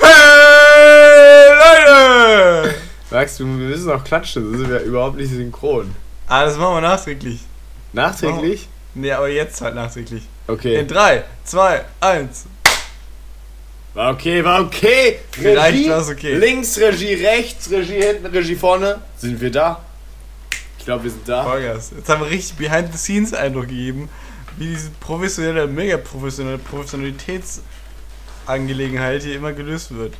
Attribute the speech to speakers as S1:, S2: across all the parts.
S1: hey, Leute! Sagst du, wir müssen auch klatschen, sonst sind wir überhaupt nicht synchron.
S2: Ah, das machen wir nachträglich.
S1: Nachträglich?
S2: Nee, aber jetzt halt nachträglich.
S1: Okay.
S2: In 3, 2, 1.
S1: War okay, war okay.
S2: Vielleicht war's okay.
S1: Links Regie, rechts Regie, hinten Regie, vorne. Sind wir da? Ich glaube, wir sind da.
S2: Vollgas. Jetzt haben wir richtig Behind-the-Scenes-Eindruck gegeben, wie diese professionelle, mega professionelle Professionalitätsangelegenheit hier immer gelöst wird.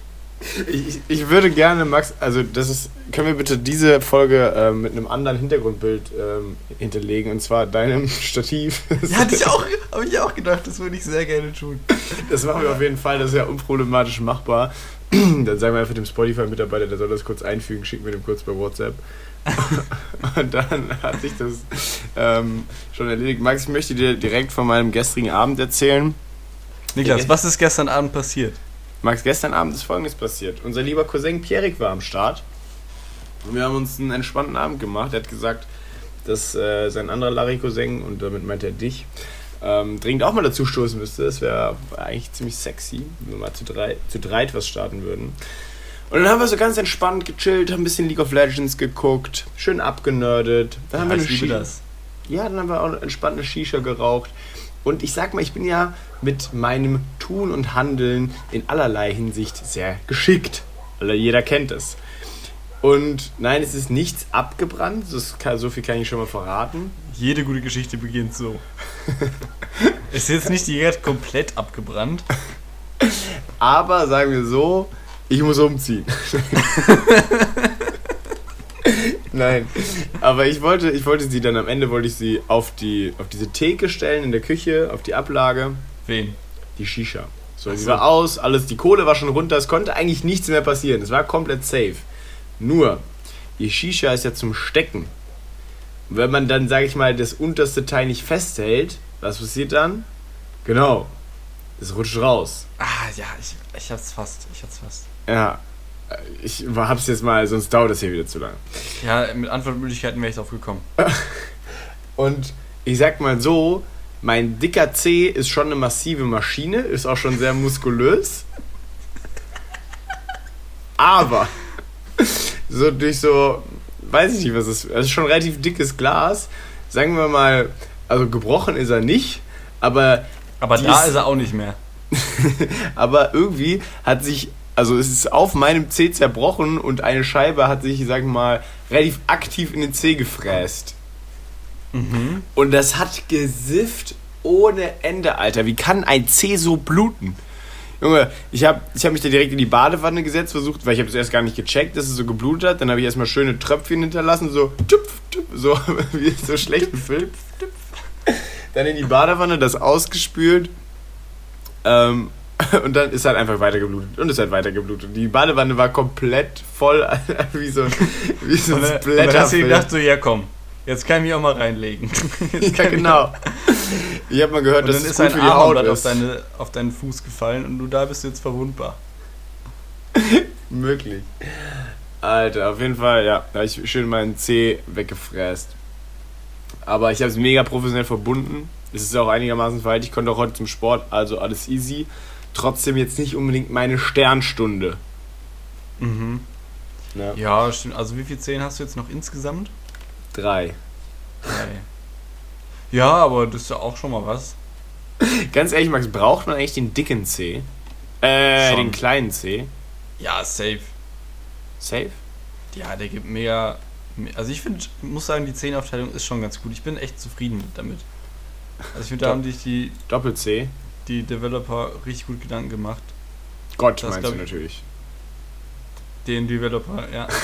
S1: Ich, ich- würde gerne, Max, also das ist, können wir bitte diese Folge ähm, mit einem anderen Hintergrundbild ähm, hinterlegen und zwar deinem Stativ.
S2: Ja, hatte ich auch, habe ich auch gedacht, das würde ich sehr gerne tun.
S1: Das machen wir auf jeden Fall, das ist ja unproblematisch machbar. Dann sagen wir einfach dem Spotify-Mitarbeiter, der soll das kurz einfügen, schicken wir dem kurz bei WhatsApp. Und dann hat sich das ähm, schon erledigt. Max, ich möchte dir direkt von meinem gestrigen Abend erzählen.
S2: Niklas, was ist gestern Abend passiert?
S1: Max, gestern Abend ist folgendes passiert. Unser lieber Cousin Pierik war am Start. Und wir haben uns einen entspannten Abend gemacht. Er hat gesagt, dass äh, sein anderer Larry-Cousin, und damit meint er dich, ähm, dringend auch mal dazu stoßen müsste. Das wäre eigentlich ziemlich sexy, wenn wir mal zu, drei, zu dreit was starten würden. Und dann haben wir so ganz entspannt gechillt, haben ein bisschen League of Legends geguckt, schön abgenördet. Dann haben wir eine
S2: ich liebe das.
S1: ja, dann haben wir auch entspannt eine Shisha geraucht. Und ich sag mal, ich bin ja mit meinem Tun und Handeln in allerlei Hinsicht sehr geschickt. Weil jeder kennt es. Und nein, es ist nichts abgebrannt, kann, so viel kann ich schon mal verraten.
S2: Jede gute Geschichte beginnt so. ist jetzt nicht direkt komplett abgebrannt.
S1: Aber sagen wir so, ich muss umziehen. Nein, aber ich wollte, ich wollte sie dann am Ende wollte ich sie auf die auf diese Theke stellen in der Küche, auf die Ablage.
S2: Wen?
S1: Die Shisha. So,
S2: Ach
S1: sie
S2: so.
S1: war aus, alles, die Kohle war schon runter, es konnte eigentlich nichts mehr passieren. Es war komplett safe. Nur, die Shisha ist ja zum Stecken. Und wenn man dann, sag ich mal, das unterste Teil nicht festhält, was passiert dann? Genau. Es rutscht raus.
S2: Ah, ja, ich, ich hab's fast. Ich hab's fast.
S1: Ja. Ich hab's jetzt mal, sonst dauert das hier wieder zu lange.
S2: Ja, mit Antwortmöglichkeiten wäre ich drauf gekommen.
S1: Und ich sag mal so, mein dicker C ist schon eine massive Maschine, ist auch schon sehr muskulös. Aber so durch so, weiß ich nicht, was es ist. Es ist schon relativ dickes Glas. Sagen wir mal, also gebrochen ist er nicht, aber,
S2: Aber da
S1: ist-
S2: ist er auch nicht mehr.
S1: aber irgendwie hat sich, also es ist auf meinem C zerbrochen und eine Scheibe hat sich, sag ich mal, relativ aktiv in den C gefräst.
S2: Mhm.
S1: Und das hat gesifft ohne Ende, Alter. Wie kann ein C so bluten? Junge, ich habe ich hab mich da direkt in die Badewanne gesetzt, versucht, weil ich habe es erst gar nicht gecheckt, dass es so geblutet hat. Dann habe ich erstmal schöne Tröpfchen hinterlassen, so tüpf, tüpf, so wie so schlechten Film. Dann in die Badewanne, das ausgespült. Ähm, und dann ist halt einfach weiter geblutet. Und es hat weiter geblutet. Die Badewanne war komplett voll, wie so ein, wie so ein
S2: und du
S1: Splatterfilm.
S2: gedacht, so, ja komm, jetzt kann ich mich auch mal reinlegen. Jetzt
S1: Ja,
S2: kann ich
S1: genau. Ich habe mal gehört,
S2: Und
S1: dass
S2: dann
S1: es
S2: ist ein Armband auf,
S1: ist.
S2: deine, auf deinen Fuß gefallen und du da bist jetzt verwundbar.
S1: Möglich. Alter, auf jeden Fall, ja. Da habe ich schön meinen C weggefräst. Aber ich habe es mega professionell verbunden. Es ist auch einigermaßen verhalten. Ich konnte auch heute zum Sport, also alles easy. Trotzdem jetzt nicht unbedingt meine Sternstunde.
S2: Mhm.
S1: Ne?
S2: Ja, stimmt. Also wie viele Zehen hast du jetzt noch insgesamt?
S1: Drei.
S2: Drei. Ja, aber das ist ja auch schon mal was.
S1: Ganz ehrlich, Max, braucht man eigentlich den dicken C? Äh,
S2: Schon.
S1: den kleinen C?
S2: Ja, safe.
S1: Safe?
S2: Ja, der gibt mega. Also ich finde, muss sagen, die Zehenaufteilung ist schon ganz gut. Ich bin echt zufrieden damit. Also ich finde, da
S1: Ja.
S2: haben sich die,
S1: Doppel C?
S2: Die Developer richtig gut Gedanken gemacht.
S1: Gott,
S2: Das
S1: meinst du natürlich.
S2: Den Developer, ja.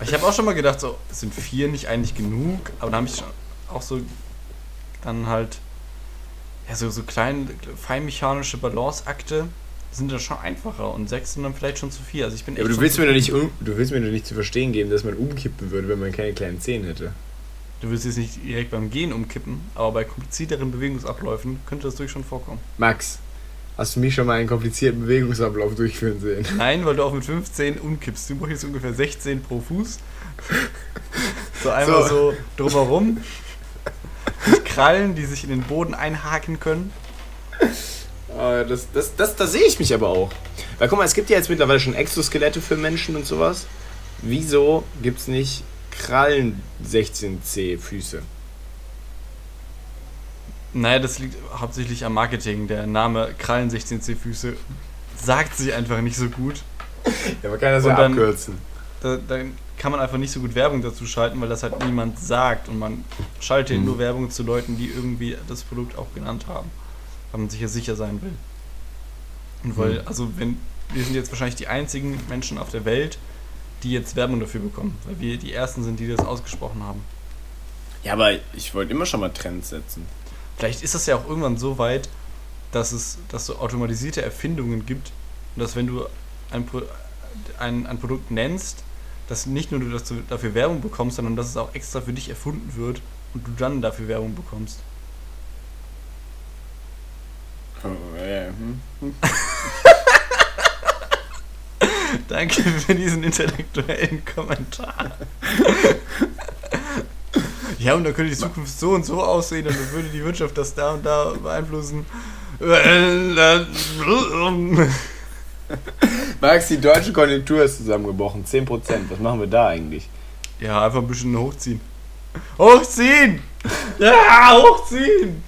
S2: ich habe auch schon mal gedacht, so, sind vier nicht eigentlich genug? Aber dann habe ich schon auch so dann halt, ja, so, so kleine, feinmechanische Balanceakte sind dann schon einfacher und sechs sind dann vielleicht schon zu viel. Also ich bin
S1: Ja, aber du willst, mir doch nicht, du willst mir doch nicht zu verstehen geben, dass man umkippen würde, wenn man keine kleinen Zehen hätte.
S2: Du willst jetzt nicht direkt beim Gehen umkippen, aber bei komplizierteren Bewegungsabläufen könnte das durchaus schon vorkommen.
S1: Max, hast du mich schon mal einen komplizierten Bewegungsablauf durchführen sehen?
S2: Nein, weil du auch mit 15 umkippst. Du brauchst jetzt ungefähr 16 pro Fuß. So einmal so, drumherum. Mit Krallen, die sich in den Boden einhaken können.
S1: Äh, Das, das, das, da sehe ich mich aber auch. Weil guck mal, es gibt ja jetzt mittlerweile schon Exoskelette für Menschen und sowas. Wieso gibt es nicht Krallen 16C Füße?
S2: Naja, das liegt hauptsächlich am Marketing. Der Name Krallen 16C Füße sagt sich einfach nicht so gut.
S1: Ja, man kann das
S2: Und
S1: ja
S2: dann-
S1: abkürzen.
S2: Da, dann kann man einfach nicht so gut Werbung dazu schalten, weil das halt niemand sagt. Und man schaltet
S1: Mhm.
S2: nur Werbung zu Leuten, die irgendwie das Produkt auch genannt haben. Weil man sich ja sicher sein will. Und weil,
S1: Mhm.
S2: also wenn, wir sind jetzt wahrscheinlich die einzigen Menschen auf der Welt, die jetzt Werbung dafür bekommen. Weil wir die ersten sind, die das ausgesprochen haben.
S1: Ja, aber ich wollte immer schon mal Trends setzen.
S2: Vielleicht ist das ja auch irgendwann so weit, dass es dass so automatisierte Erfindungen gibt und dass wenn du ein, ein, ein Produkt nennst, dass nicht nur du dass du dafür Werbung bekommst, sondern dass es auch extra für dich erfunden wird und du dann dafür Werbung bekommst.
S1: Oh, ja, hm.
S2: Danke für diesen intellektuellen Kommentar. ja, und dann könnte die Zukunft so und so aussehen und dann würde die Wirtschaft das da und da beeinflussen.
S1: Max, die deutsche Konjunktur ist zusammengebrochen. 10%. Was machen wir da eigentlich?
S2: Ja, einfach ein bisschen hochziehen. Hochziehen! Ja, hochziehen!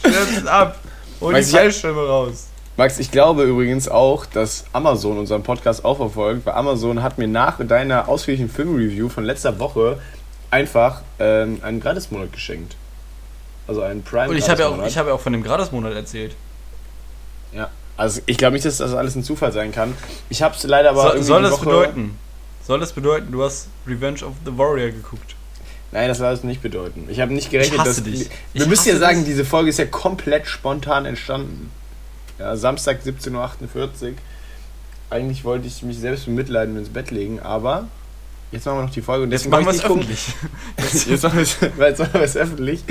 S2: Stürzt ab! Hol die Fallschirme raus.
S1: Max, ich glaube übrigens auch, dass Amazon unseren Podcast auch verfolgt, weil Amazon hat mir nach deiner ausführlichen Filmreview von letzter Woche einfach ähm, einen Gratismonat geschenkt. Also einen Prime
S2: Und ich habe ja, auch- ich hab ja auch von dem Gratismonat erzählt.
S1: Ja. Also ich glaube nicht, dass das alles ein Zufall sein kann. Ich habe es leider aber
S2: So,
S1: irgendwie
S2: soll das
S1: Woche...
S2: bedeuten? Soll das bedeuten, du hast Revenge of the Warrior geguckt?
S1: Nein, das soll es nicht bedeuten. Ich habe nicht gerechnet,
S2: Ich hasse
S1: dass...
S2: dich.
S1: Wir
S2: Ich
S1: müssen ja sagen,
S2: dich.
S1: diese Folge ist ja komplett spontan entstanden. Ja, Samstag 17.48 Uhr. Eigentlich wollte ich mich selbst bemitleiden und ins Bett legen, aber jetzt machen wir noch die Folge und
S2: Jetzt machen wir es öffentlich.
S1: Jetzt, jetzt machen wir es, öffentlich.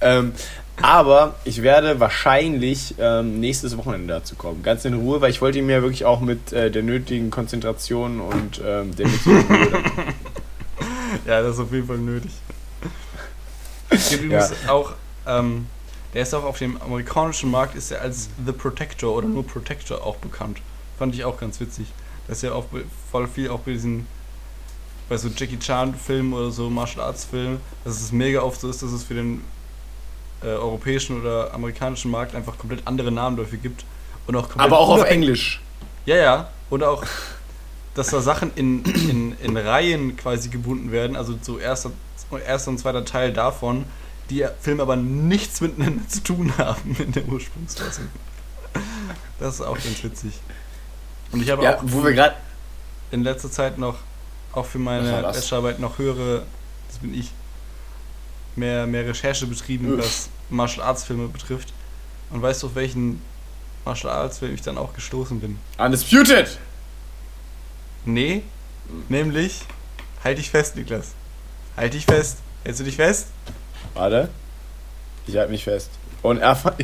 S1: Ähm, aber ich werde wahrscheinlich ähm, nächstes Wochenende dazu kommen. Ganz in Ruhe, weil ich wollte ihn mir wirklich auch mit äh, der nötigen Konzentration und ähm, der nötigen Ruhe
S2: Ja, das ist auf jeden Fall nötig. Es gibt übrigens auch, ähm, der ist auch auf dem amerikanischen Markt, ist er als The Protector oder nur Protector auch bekannt. Fand ich auch ganz witzig. Das ist ja auch voll viel auch bei diesen, bei so Jackie Chan Filmen oder so Martial Arts Filmen, dass es mega oft so ist, dass es für den äh, europäischen oder amerikanischen Markt einfach komplett andere Namen dafür gibt. Und auch komplett
S1: Aber auch auf Englisch.
S2: ja, ja. Und auch, dass da Sachen in, in, in Reihen quasi gebunden werden, also so erster, erster und zweiter Teil davon, die Filme aber nichts miteinander zu tun haben in der Ursprungsfassung. Das ist auch ganz witzig. Und ich habe
S1: Ja,
S2: auch
S1: wo wir
S2: in letzter Zeit noch, auch für meine? Bachelorarbeit noch höhere, das bin ich, mehr, mehr Recherche betrieben,
S1: Uff.
S2: was Martial Arts Filme betrifft. Und weißt du, auf welchen Martial Arts Film ich dann auch gestoßen bin?
S1: Undisputed!
S2: Nee, nämlich, halt dich fest, Niklas. Halt dich fest. Hältst du dich fest?
S1: Warte. Ich halte mich fest. Und er.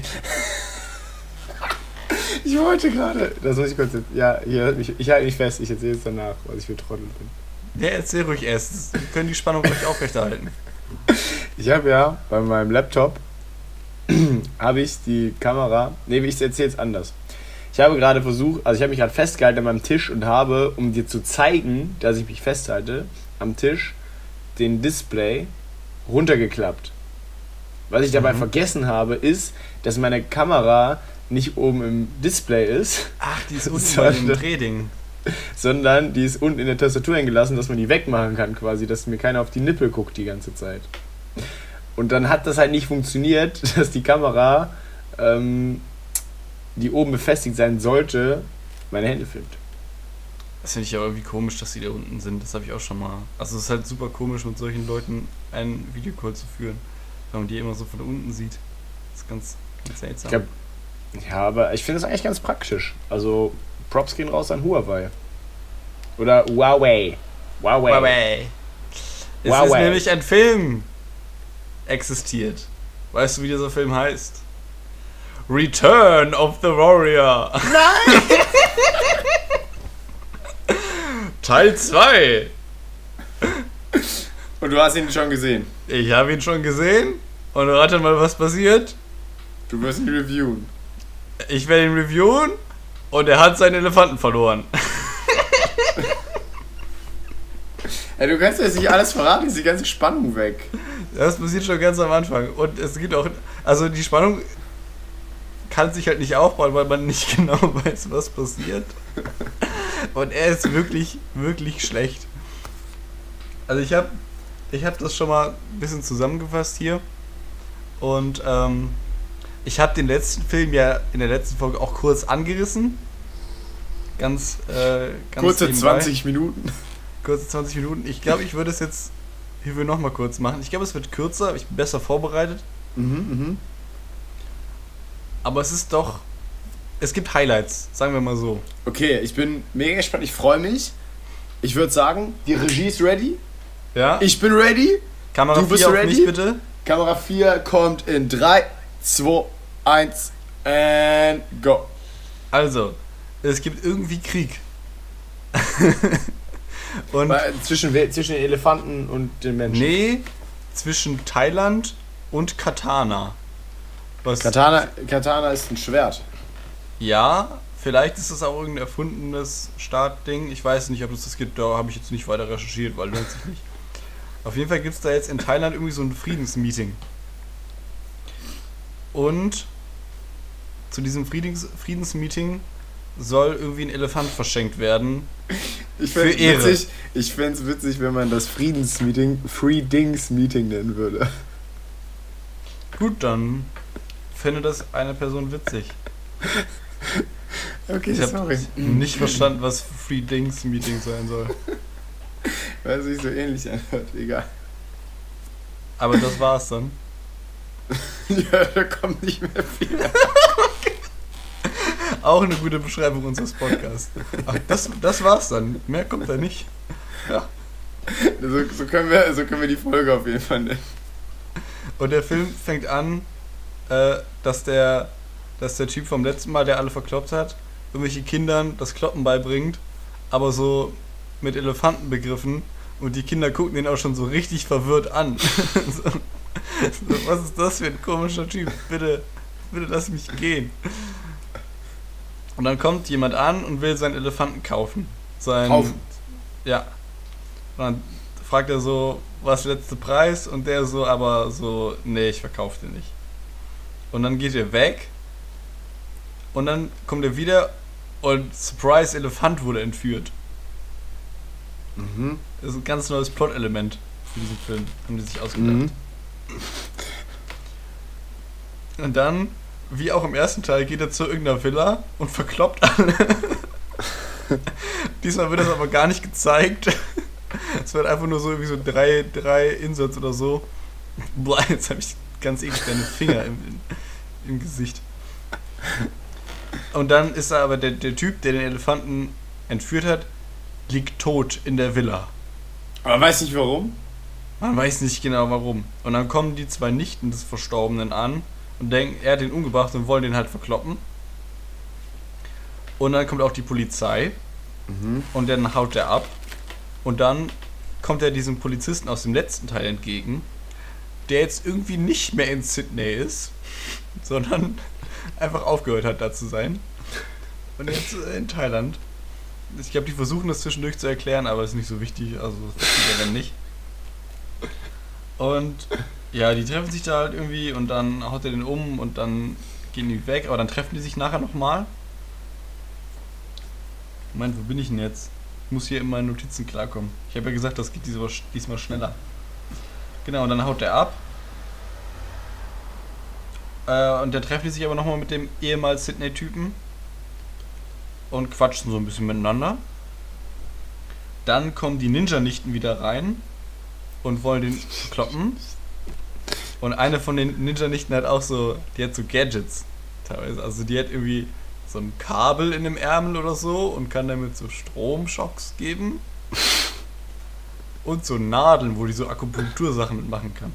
S1: Ich wollte gerade. Das muss ich kurz. Ja, ich, ich halte mich fest. Ich erzähle es danach, was ich für Trottel bin.
S2: Ja, erzähl ruhig erst. Wir können die Spannung ruhig aufrechterhalten.
S1: Ich habe ja bei meinem Laptop habe ich die Kamera. Nee, ich erzähle es anders. Ich habe gerade versucht, also ich habe mich gerade festgehalten an meinem Tisch und habe, um dir zu zeigen, dass ich mich festhalte, am Tisch den Display runtergeklappt. Was ich dabei
S2: Mhm.
S1: vergessen habe, ist, dass meine Kamera nicht oben im Display ist,
S2: Ach, die ist unten
S1: So,
S2: bei dem Drehding.
S1: sondern die ist unten in der Tastatur hingelassen, dass man die wegmachen kann quasi, dass mir keiner auf die Nippel guckt die ganze Zeit. Und dann hat das halt nicht funktioniert, dass die Kamera, ähm, die oben befestigt sein sollte, meine Hände filmt.
S2: Das finde ich ja irgendwie komisch, dass die da unten sind. Das habe ich auch schon mal. Also es ist halt super komisch, mit solchen Leuten einen Videocall zu führen. Weil man die immer so von unten sieht. Das ist ganz, ganz seltsam.
S1: Ich glaub, Ja, aber ich finde das eigentlich ganz praktisch. Also Props gehen raus an Huawei. Oder Huawei. Huawei.
S2: Huawei. Es ist
S1: Huawei.
S2: nämlich ein Film existiert. Weißt du, wie dieser Film heißt? Return of the Warrior. Nein! Teil 2.
S1: Und du hast ihn schon gesehen.
S2: Ich habe ihn schon gesehen. Und rate mal, was passiert.
S1: Du wirst ihn reviewen.
S2: Ich werde ihn reviewen und er hat seinen Elefanten verloren.
S1: Ey, du kannst jetzt nicht alles verraten, ist die ganze Spannung weg.
S2: Das passiert schon ganz am Anfang. Und es gibt auch. Also die Spannung kann sich halt nicht aufbauen, weil man nicht genau weiß, was passiert. Und er ist wirklich, wirklich schlecht. Also ich habe ich hab das schon mal ein bisschen zusammengefasst hier. Und ähm, ich habe den letzten Film ja in der letzten Folge auch kurz angerissen. Ganz, äh, ganz
S1: Kurze
S2: nebenbei.
S1: 20 Minuten.
S2: Kurze 20 Minuten. Ich glaube, ich würde es jetzt hier nochmal kurz machen. Ich glaube, es wird kürzer, ich bin besser vorbereitet.
S1: Mhm, mhm.
S2: Aber es ist doch. Es gibt Highlights, sagen wir mal so.
S1: Okay, ich bin mega gespannt, ich freue mich. Ich würde sagen, die Regie ist ready.
S2: Ja?
S1: Ich bin ready.
S2: Kamera
S1: du bist
S2: 4 auf
S1: ready?
S2: mich bitte.
S1: Kamera 4 kommt in 3, 2, 1 and go.
S2: Also, es gibt irgendwie Krieg. Und
S1: Weil Zwischen, zwischen den Elefanten und den Menschen.
S2: nee, zwischen Thailand und Katana. Was
S1: Katana, Katana ist ein Schwert.
S2: Ja, vielleicht ist es auch irgendein erfundenes Startding. Ich weiß nicht, ob es das gibt. Da habe ich jetzt nicht weiter recherchiert, weil lohnt sich nicht. Auf jeden Fall gibt es da jetzt in Thailand irgendwie so ein Friedensmeeting. Und zu diesem Friedens Friedensmeeting soll irgendwie ein Elefant verschenkt werden.
S1: Ich fände es witzig, ich witzig, wenn man das Friedensmeeting Freedings-Meeting nennen würde.
S2: Gut, dann fände das eine Person witzig.
S1: Okay,
S2: Ich
S1: sorry.
S2: nicht verstanden, was Friedings-Meeting sein soll.
S1: Weil es sich so ähnlich anhört. Egal.
S2: Aber das war's dann.
S1: ja, da kommt nicht mehr viel.
S2: Auch eine gute Beschreibung unseres Podcasts. Ach, das, das war's dann. Mehr kommt da nicht.
S1: So, so, können wir, so können wir die Folge auf jeden Fall nennen.
S2: Und der Film fängt an, äh, dass, der, dass der Typ vom letzten Mal, der alle verkloppt hat, irgendwelche Kindern das Kloppen beibringt, aber so mit Elefantenbegriffen. Und die Kinder gucken den auch schon so richtig verwirrt an. so, so, was ist das für ein komischer Typ? Bitte, bitte lass mich gehen. Und dann kommt jemand an und will seinen Elefanten kaufen. Sein,
S1: Kaufen.
S2: Ja. Und dann fragt er so, was letzte Preis? Und der so, aber so, nee, ich verkaufe den nicht. Und dann geht er weg. Und dann kommt er wieder und Surprise, Elefant wurde entführt.
S1: Mhm.
S2: Das ist ein ganz neues Plot-Element für diesen Film. Haben die sich ausgedacht.
S1: Mhm.
S2: Und dann, wie auch im ersten Teil, geht er zu irgendeiner Villa und verkloppt alle. Diesmal wird das aber gar nicht gezeigt. Es wird einfach nur so irgendwie so drei, drei Inserts oder so. Boah, jetzt habe ich ganz eklig deine Finger im, im Gesicht. Und dann ist da aber der, der Typ, der den Elefanten entführt hat, liegt tot in der Villa.
S1: Aber weiß nicht warum.
S2: Man weiß nicht genau warum. Und dann kommen die zwei Nichten des Verstorbenen an und denken, er hat den umgebracht und wollen den halt verkloppen. Und dann kommt auch die Polizei
S1: Mhm.
S2: und dann haut er ab. Und dann kommt er diesem Polizisten aus dem letzten Teil entgegen, der jetzt irgendwie nicht mehr in Sydney ist, sondern einfach aufgehört hat, da zu sein. Und jetzt in Thailand. Ich glaube, die versuchen das zwischendurch zu erklären, aber ist nicht so wichtig, also das versteht er dann nicht. Und ja, die treffen sich da halt irgendwie und dann haut er den um und dann gehen die weg, aber dann treffen die sich nachher nochmal. Moment, wo bin ich denn jetzt? Ich muss hier in meinen Notizen klarkommen. Ich habe ja gesagt, das geht diesmal, diesmal schneller. Genau, und dann haut er ab. Äh, und dann treffen die sich aber nochmal mit dem ehemals Sydney-Typen und quatschen so ein bisschen miteinander. Dann kommen die Ninja-Nichten wieder rein und wollen den kloppen. Und eine von den Ninja-Nichten hat auch so, die hat so Gadgets teilweise. Also die hat irgendwie so ein Kabel in dem Ärmel oder so und kann damit so Stromschocks geben. Und so Nadeln, wo die so Akupunktursachen mitmachen kann.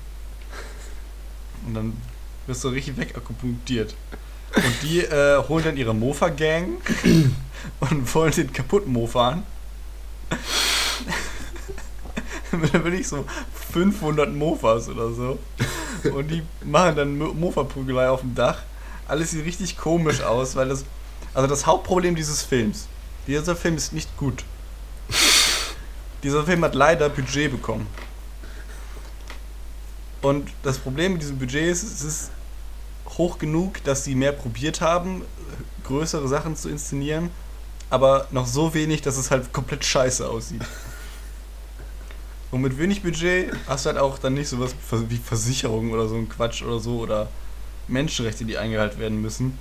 S2: Und dann wirst du richtig wegakupunktiert. Und die äh, holen dann ihre Mofa-Gang und wollen den kaputt mofan. Dann will ich so 500 Mofas oder so. und die machen dann Mo- Mofa-Prügelei auf dem Dach. Alles sieht richtig komisch aus, weil das. Also das Hauptproblem dieses Films. Dieser Film ist nicht gut. Dieser Film hat leider Budget bekommen. Und das Problem mit diesem Budget ist, es ist hoch genug, dass sie mehr probiert haben, größere Sachen zu inszenieren, aber noch so wenig, dass es halt komplett scheiße aussieht. Und mit wenig Budget hast du halt auch dann nicht sowas wie Versicherung oder so ein Quatsch oder so oder Menschenrechte, die eingehalten werden müssen.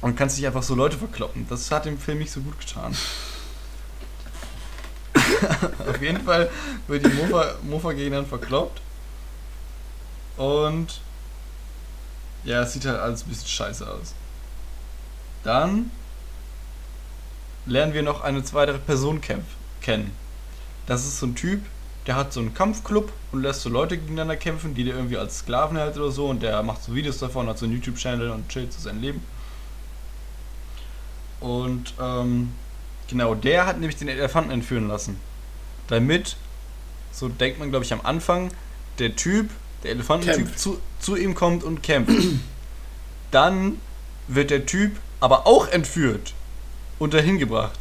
S2: Und kannst dich einfach so Leute verkloppen. Das hat dem Film nicht so gut getan. Auf jeden Fall wird die Mofa, Mofa gegen dann verkloppt. Und ja, es sieht halt alles ein bisschen scheiße aus. Dann lernen wir noch eine zweite Person kennen. Das ist so ein Typ, der hat so einen Kampfclub und lässt so Leute gegeneinander kämpfen, die der irgendwie als Sklaven hält oder so und der macht so Videos davon, hat so einen YouTube-Channel und chillt so sein Leben. Und ähm, genau, der hat nämlich den Elefanten entführen lassen. Damit, so denkt man glaube ich am Anfang, der Typ, der Elefantentyp zu, zu ihm kommt und kämpft. Dann wird der Typ aber auch entführt und dahin gebracht.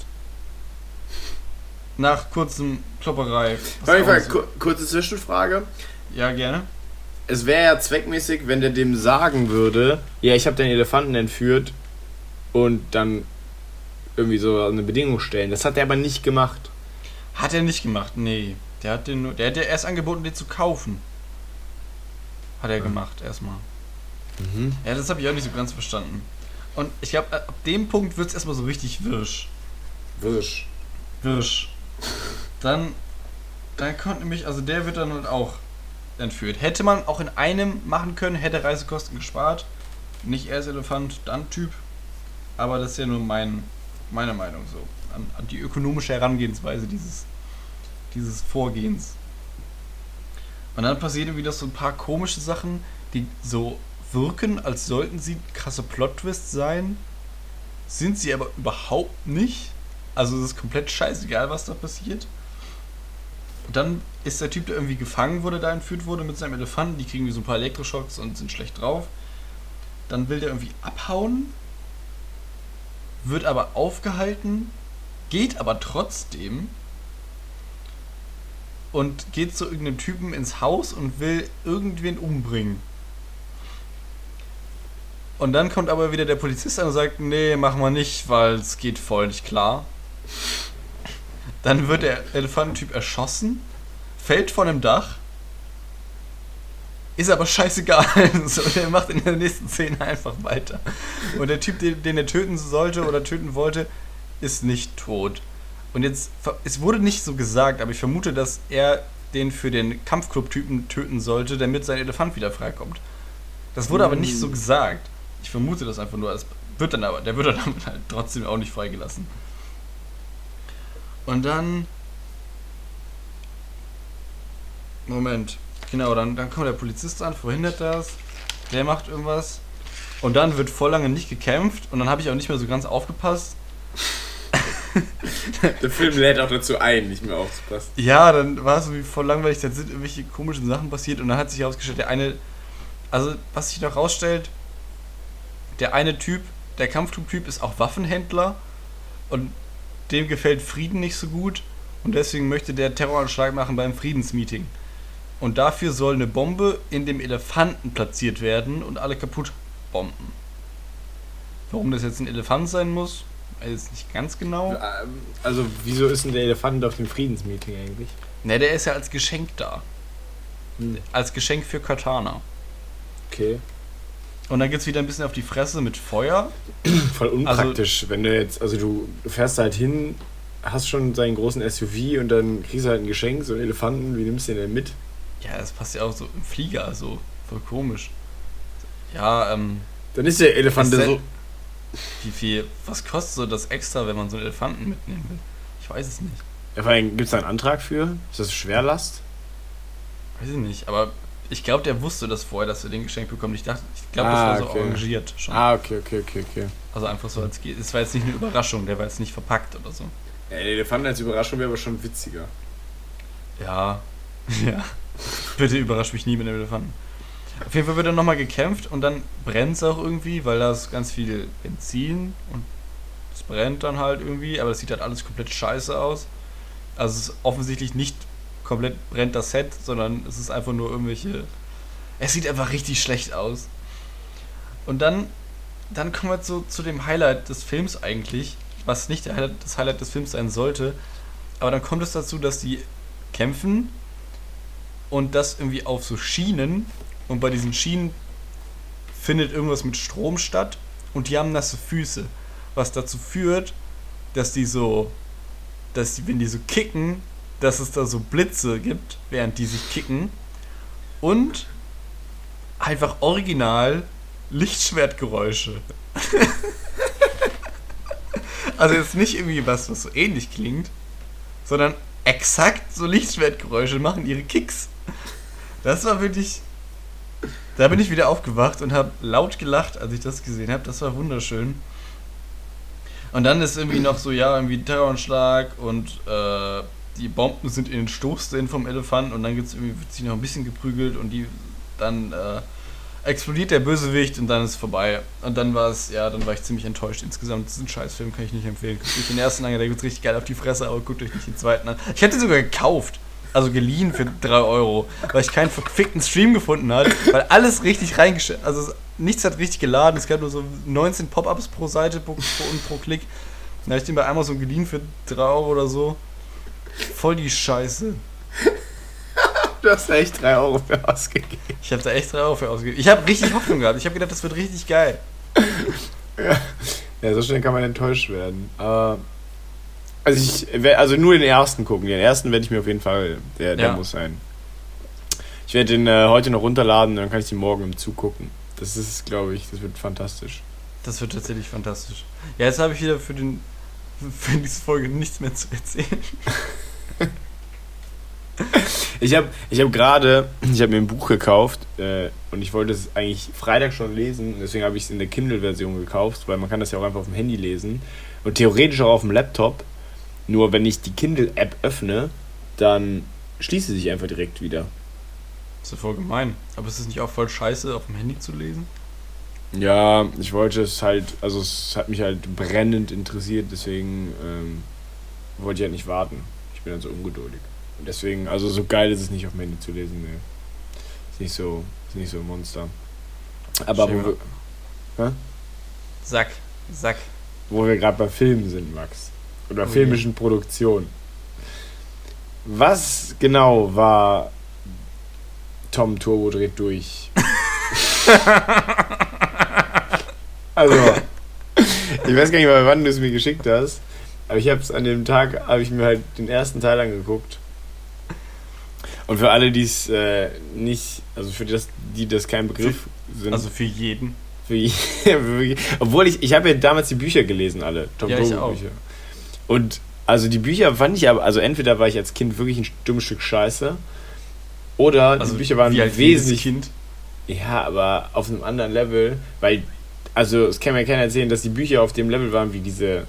S2: Nach kurzem Klopperei.
S1: Auf jeden Fall,
S2: so-
S1: ku- kurze Zwischenfrage.
S2: Ja, gerne.
S1: Es wäre ja zweckmäßig, wenn der dem sagen würde, ja, ich habe den Elefanten entführt und dann irgendwie so eine Bedingung stellen. Das hat er aber nicht gemacht.
S2: Hat er nicht gemacht, nee. Der hat den nur, der hat ja erst angeboten, den zu kaufen. Hat er gemacht, erstmal.
S1: Mhm.
S2: Ja, das habe ich auch nicht so ganz verstanden. Und ich glaube, ab dem Punkt wird es erstmal so richtig wirsch.
S1: Wirsch.
S2: Wirsch. Dann, dann kommt nämlich, also der wird dann halt auch entführt. Hätte man auch in einem machen können, hätte Reisekosten gespart. Nicht erst Elefant, dann Typ. Aber das ist ja nur mein, meine Meinung so. An, an die ökonomische Herangehensweise dieses, dieses Vorgehens. Und dann passieren wieder so ein paar komische Sachen, die so wirken, als sollten sie krasse Plot-Twists sein. Sind sie aber überhaupt nicht. Also es ist komplett scheißegal, was da passiert. Und dann ist der Typ, der irgendwie gefangen wurde, da entführt wurde mit seinem Elefanten. Die kriegen wie so ein paar Elektroschocks und sind schlecht drauf. Dann will der irgendwie abhauen, wird aber aufgehalten, geht aber trotzdem und geht zu irgendeinem Typen ins Haus und will irgendwen umbringen. Und dann kommt aber wieder der Polizist an und sagt, nee, mach mal nicht, weil es geht voll nicht klar. Dann wird der Elefantentyp erschossen, fällt von einem Dach, ist aber scheißegal. So, der macht in der nächsten Szene einfach weiter. Und der Typ, den, den er töten sollte oder töten wollte, ist nicht tot. Und jetzt, es wurde nicht so gesagt, aber ich vermute, dass er den für den Kampfclub-Typen töten sollte, damit sein Elefant wieder freikommt. Das wurde aber nicht so gesagt. Ich vermute das einfach nur. Es wird dann aber, der wird dann halt trotzdem auch nicht freigelassen. Und dann. Moment. Genau, dann, dann kommt der Polizist an, verhindert das. Der macht irgendwas. Und dann wird voll lange nicht gekämpft. Und dann habe ich auch nicht mehr so ganz aufgepasst.
S1: Der Film lädt auch dazu ein, nicht mehr aufzupassen.
S2: Ja, dann war es so wie voll langweilig, dann sind irgendwelche komischen Sachen passiert und dann hat sich herausgestellt, der eine, also was sich noch rausstellt, der eine Typ, der Kampftyp ist auch Waffenhändler und dem gefällt Frieden nicht so gut und deswegen möchte der Terroranschlag machen beim Friedensmeeting. Und dafür soll eine Bombe in dem Elefanten platziert werden und alle kaputt bomben. Warum das jetzt ein Elefant sein muss, jetzt nicht ganz genau.
S1: Ähm, Also, wieso ist denn der Elefant auf dem Friedensmeeting eigentlich?
S2: Ne, der ist ja als Geschenk da.
S1: Hm.
S2: Als Geschenk für Katana.
S1: Okay.
S2: Und dann geht's wieder ein bisschen auf die Fresse mit Feuer.
S1: Voll unpraktisch, wenn du jetzt, also du fährst halt hin, hast schon seinen großen SUV und dann kriegst du halt ein Geschenk, so einen Elefanten, wie nimmst du den denn mit?
S2: Ja, das passt ja auch so im Flieger, so voll komisch. Ja, ähm,
S1: Dann ist der Elefant
S2: Ist
S1: der
S2: der-
S1: so.
S2: Wie viel, was kostet so das extra, wenn man so einen Elefanten mitnehmen will? Ich weiß es nicht.
S1: Ja, vor allem, gibt es da einen Antrag für? Ist das Schwerlast?
S2: Weiß ich nicht, aber ich glaube, der wusste das vorher, dass er den Geschenk bekommt. Ich dachte, ich glaube,
S1: Ah,
S2: das war so
S1: okay.
S2: arrangiert schon.
S1: Ah, okay, okay, okay, okay.
S2: Also einfach so als geht. Es war jetzt nicht eine Überraschung, der war jetzt nicht verpackt oder so.
S1: Ja, der Elefant als Überraschung wäre aber schon witziger.
S2: Ja. Ja. Bitte überrasch mich nie mit dem Elefanten. Auf jeden Fall wird dann nochmal gekämpft und dann brennt es auch irgendwie, weil da ist ganz viel Benzin und es brennt dann halt irgendwie, aber das sieht halt alles komplett scheiße aus. Also es ist offensichtlich nicht komplett brennt das Set, sondern es ist einfach nur irgendwelche. Es sieht einfach richtig schlecht aus. Und dann, dann kommen wir zu, zu dem Highlight des Films eigentlich, was nicht Highlight, das Highlight des Films sein sollte. Aber dann kommt es dazu, dass die kämpfen und das irgendwie auf so Schienen und bei diesen Schienen findet irgendwas mit Strom statt und die haben nasse Füße, was dazu führt, dass die so, dass die, wenn die so kicken, dass es da so Blitze gibt, während die sich kicken und einfach original Lichtschwertgeräusche. also jetzt nicht irgendwie was, was so ähnlich klingt, sondern exakt so Lichtschwertgeräusche machen ihre Kicks. Das war wirklich. Da bin ich wieder aufgewacht und habe laut gelacht, als ich das gesehen habe. Das war wunderschön. Und dann ist irgendwie noch so, ja, irgendwie Terroranschlag und äh, die Bomben sind in den Stoßzähnen vom Elefanten und dann gibt's irgendwie, wird sich noch ein bisschen geprügelt und die dann äh, explodiert der Bösewicht und dann ist es vorbei. Und dann war es, ja, dann war ich ziemlich enttäuscht. Insgesamt, ein Scheißfilm, kann ich nicht empfehlen. Guckt euch den ersten an, der wird richtig geil auf die Fresse, aber guckt euch nicht den zweiten an. Ich hätte sogar gekauft. Also geliehen für 3 Euro, weil ich keinen verfickten Stream gefunden habe, weil alles richtig reingestellt, also nichts hat richtig geladen, es gab nur so 19 Pop-Ups pro Seite pro, pro, und pro Klick. Dann habe ich den bei Amazon geliehen für 3 Euro oder so. Voll die Scheiße.
S1: Du hast da echt 3 Euro für ausgegeben.
S2: Ich habe da echt 3 Euro für ausgegeben. Ich habe richtig Hoffnung gehabt. Ich habe gedacht, das wird richtig geil.
S1: Ja. ja, so schnell kann man enttäuscht werden. Aber. Also, ich, also nur den ersten gucken. Den ersten werde ich mir auf jeden Fall. Der, der
S2: Ja.
S1: muss sein. Ich werde den äh, heute noch runterladen, dann kann ich den morgen im Zug gucken. Das ist, glaube ich, das wird fantastisch.
S2: Das wird tatsächlich fantastisch. Ja, jetzt habe ich wieder für, den, für diese Folge nichts mehr zu erzählen.
S1: Ich habe ich hab gerade, ich habe mir ein Buch gekauft äh, und ich wollte es eigentlich Freitag schon lesen. Deswegen habe ich es in der Kindle-Version gekauft, weil man kann das ja auch einfach auf dem Handy lesen. Und theoretisch auch auf dem Laptop. Nur wenn ich die Kindle-App öffne, dann schließt sie sich einfach direkt wieder.
S2: Das ist ja voll gemein. Aber ist es nicht auch voll scheiße, auf dem Handy zu lesen?
S1: Ja, ich wollte es halt, also es hat mich halt brennend interessiert, deswegen ähm, wollte ich halt nicht warten. Ich bin dann so ungeduldig. Und deswegen, also so geil ist es nicht auf dem Handy zu lesen, ne. Ist nicht so, ist nicht so ein Monster. Aber wo wir,
S2: Sack, Sack.
S1: wo wir gerade bei Filmen sind, Max. Oder
S2: je.
S1: filmischen Produktionen. Was genau war Tom Turbo dreht durch? also, ich weiß gar nicht mal, wann du es mir geschickt hast, aber ich habe es an dem Tag, habe ich mir halt den ersten Teil angeguckt. Und für alle, die es äh, nicht, also für das, die das kein Begriff sind,
S2: Also für jeden.
S1: für Obwohl ich, ich habe ja damals die Bücher gelesen, alle. Tom
S2: Ja, ich
S1: Turbo
S2: auch.
S1: Bücher. Und also die Bücher fand ich aber, also entweder war ich als Kind wirklich ein dummes Stück Scheiße, oder
S2: Also
S1: die Bücher waren
S2: wie jedes
S1: wesentlich.
S2: Kind.
S1: Ja, aber auf einem anderen Level, weil, also es kann mir keiner erzählen, dass die Bücher auf dem Level waren wie diese,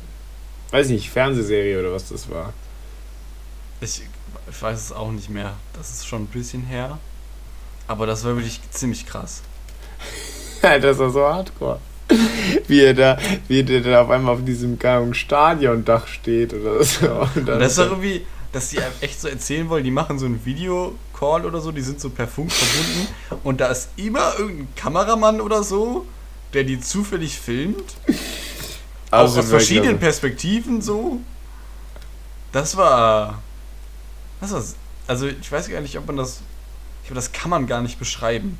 S1: weiß nicht, Fernsehserie oder was das war.
S2: Ich, ich weiß es auch nicht mehr. Das ist schon ein bisschen her. Aber das war wirklich ziemlich krass.
S1: das war so hardcore. Wie er da, wie der da auf einmal auf diesem Stadiondach steht oder so. Und
S2: das ist doch irgendwie, dass die echt so erzählen wollen, die machen so einen Videocall oder so, die sind so per Funk verbunden und da ist immer irgendein Kameramann oder so, der die zufällig filmt. Auch aus verschiedenen
S1: also-
S2: Perspektiven so. Das war. Das war. Also ich weiß gar nicht, ob man das. Ich glaube, das kann man gar nicht beschreiben.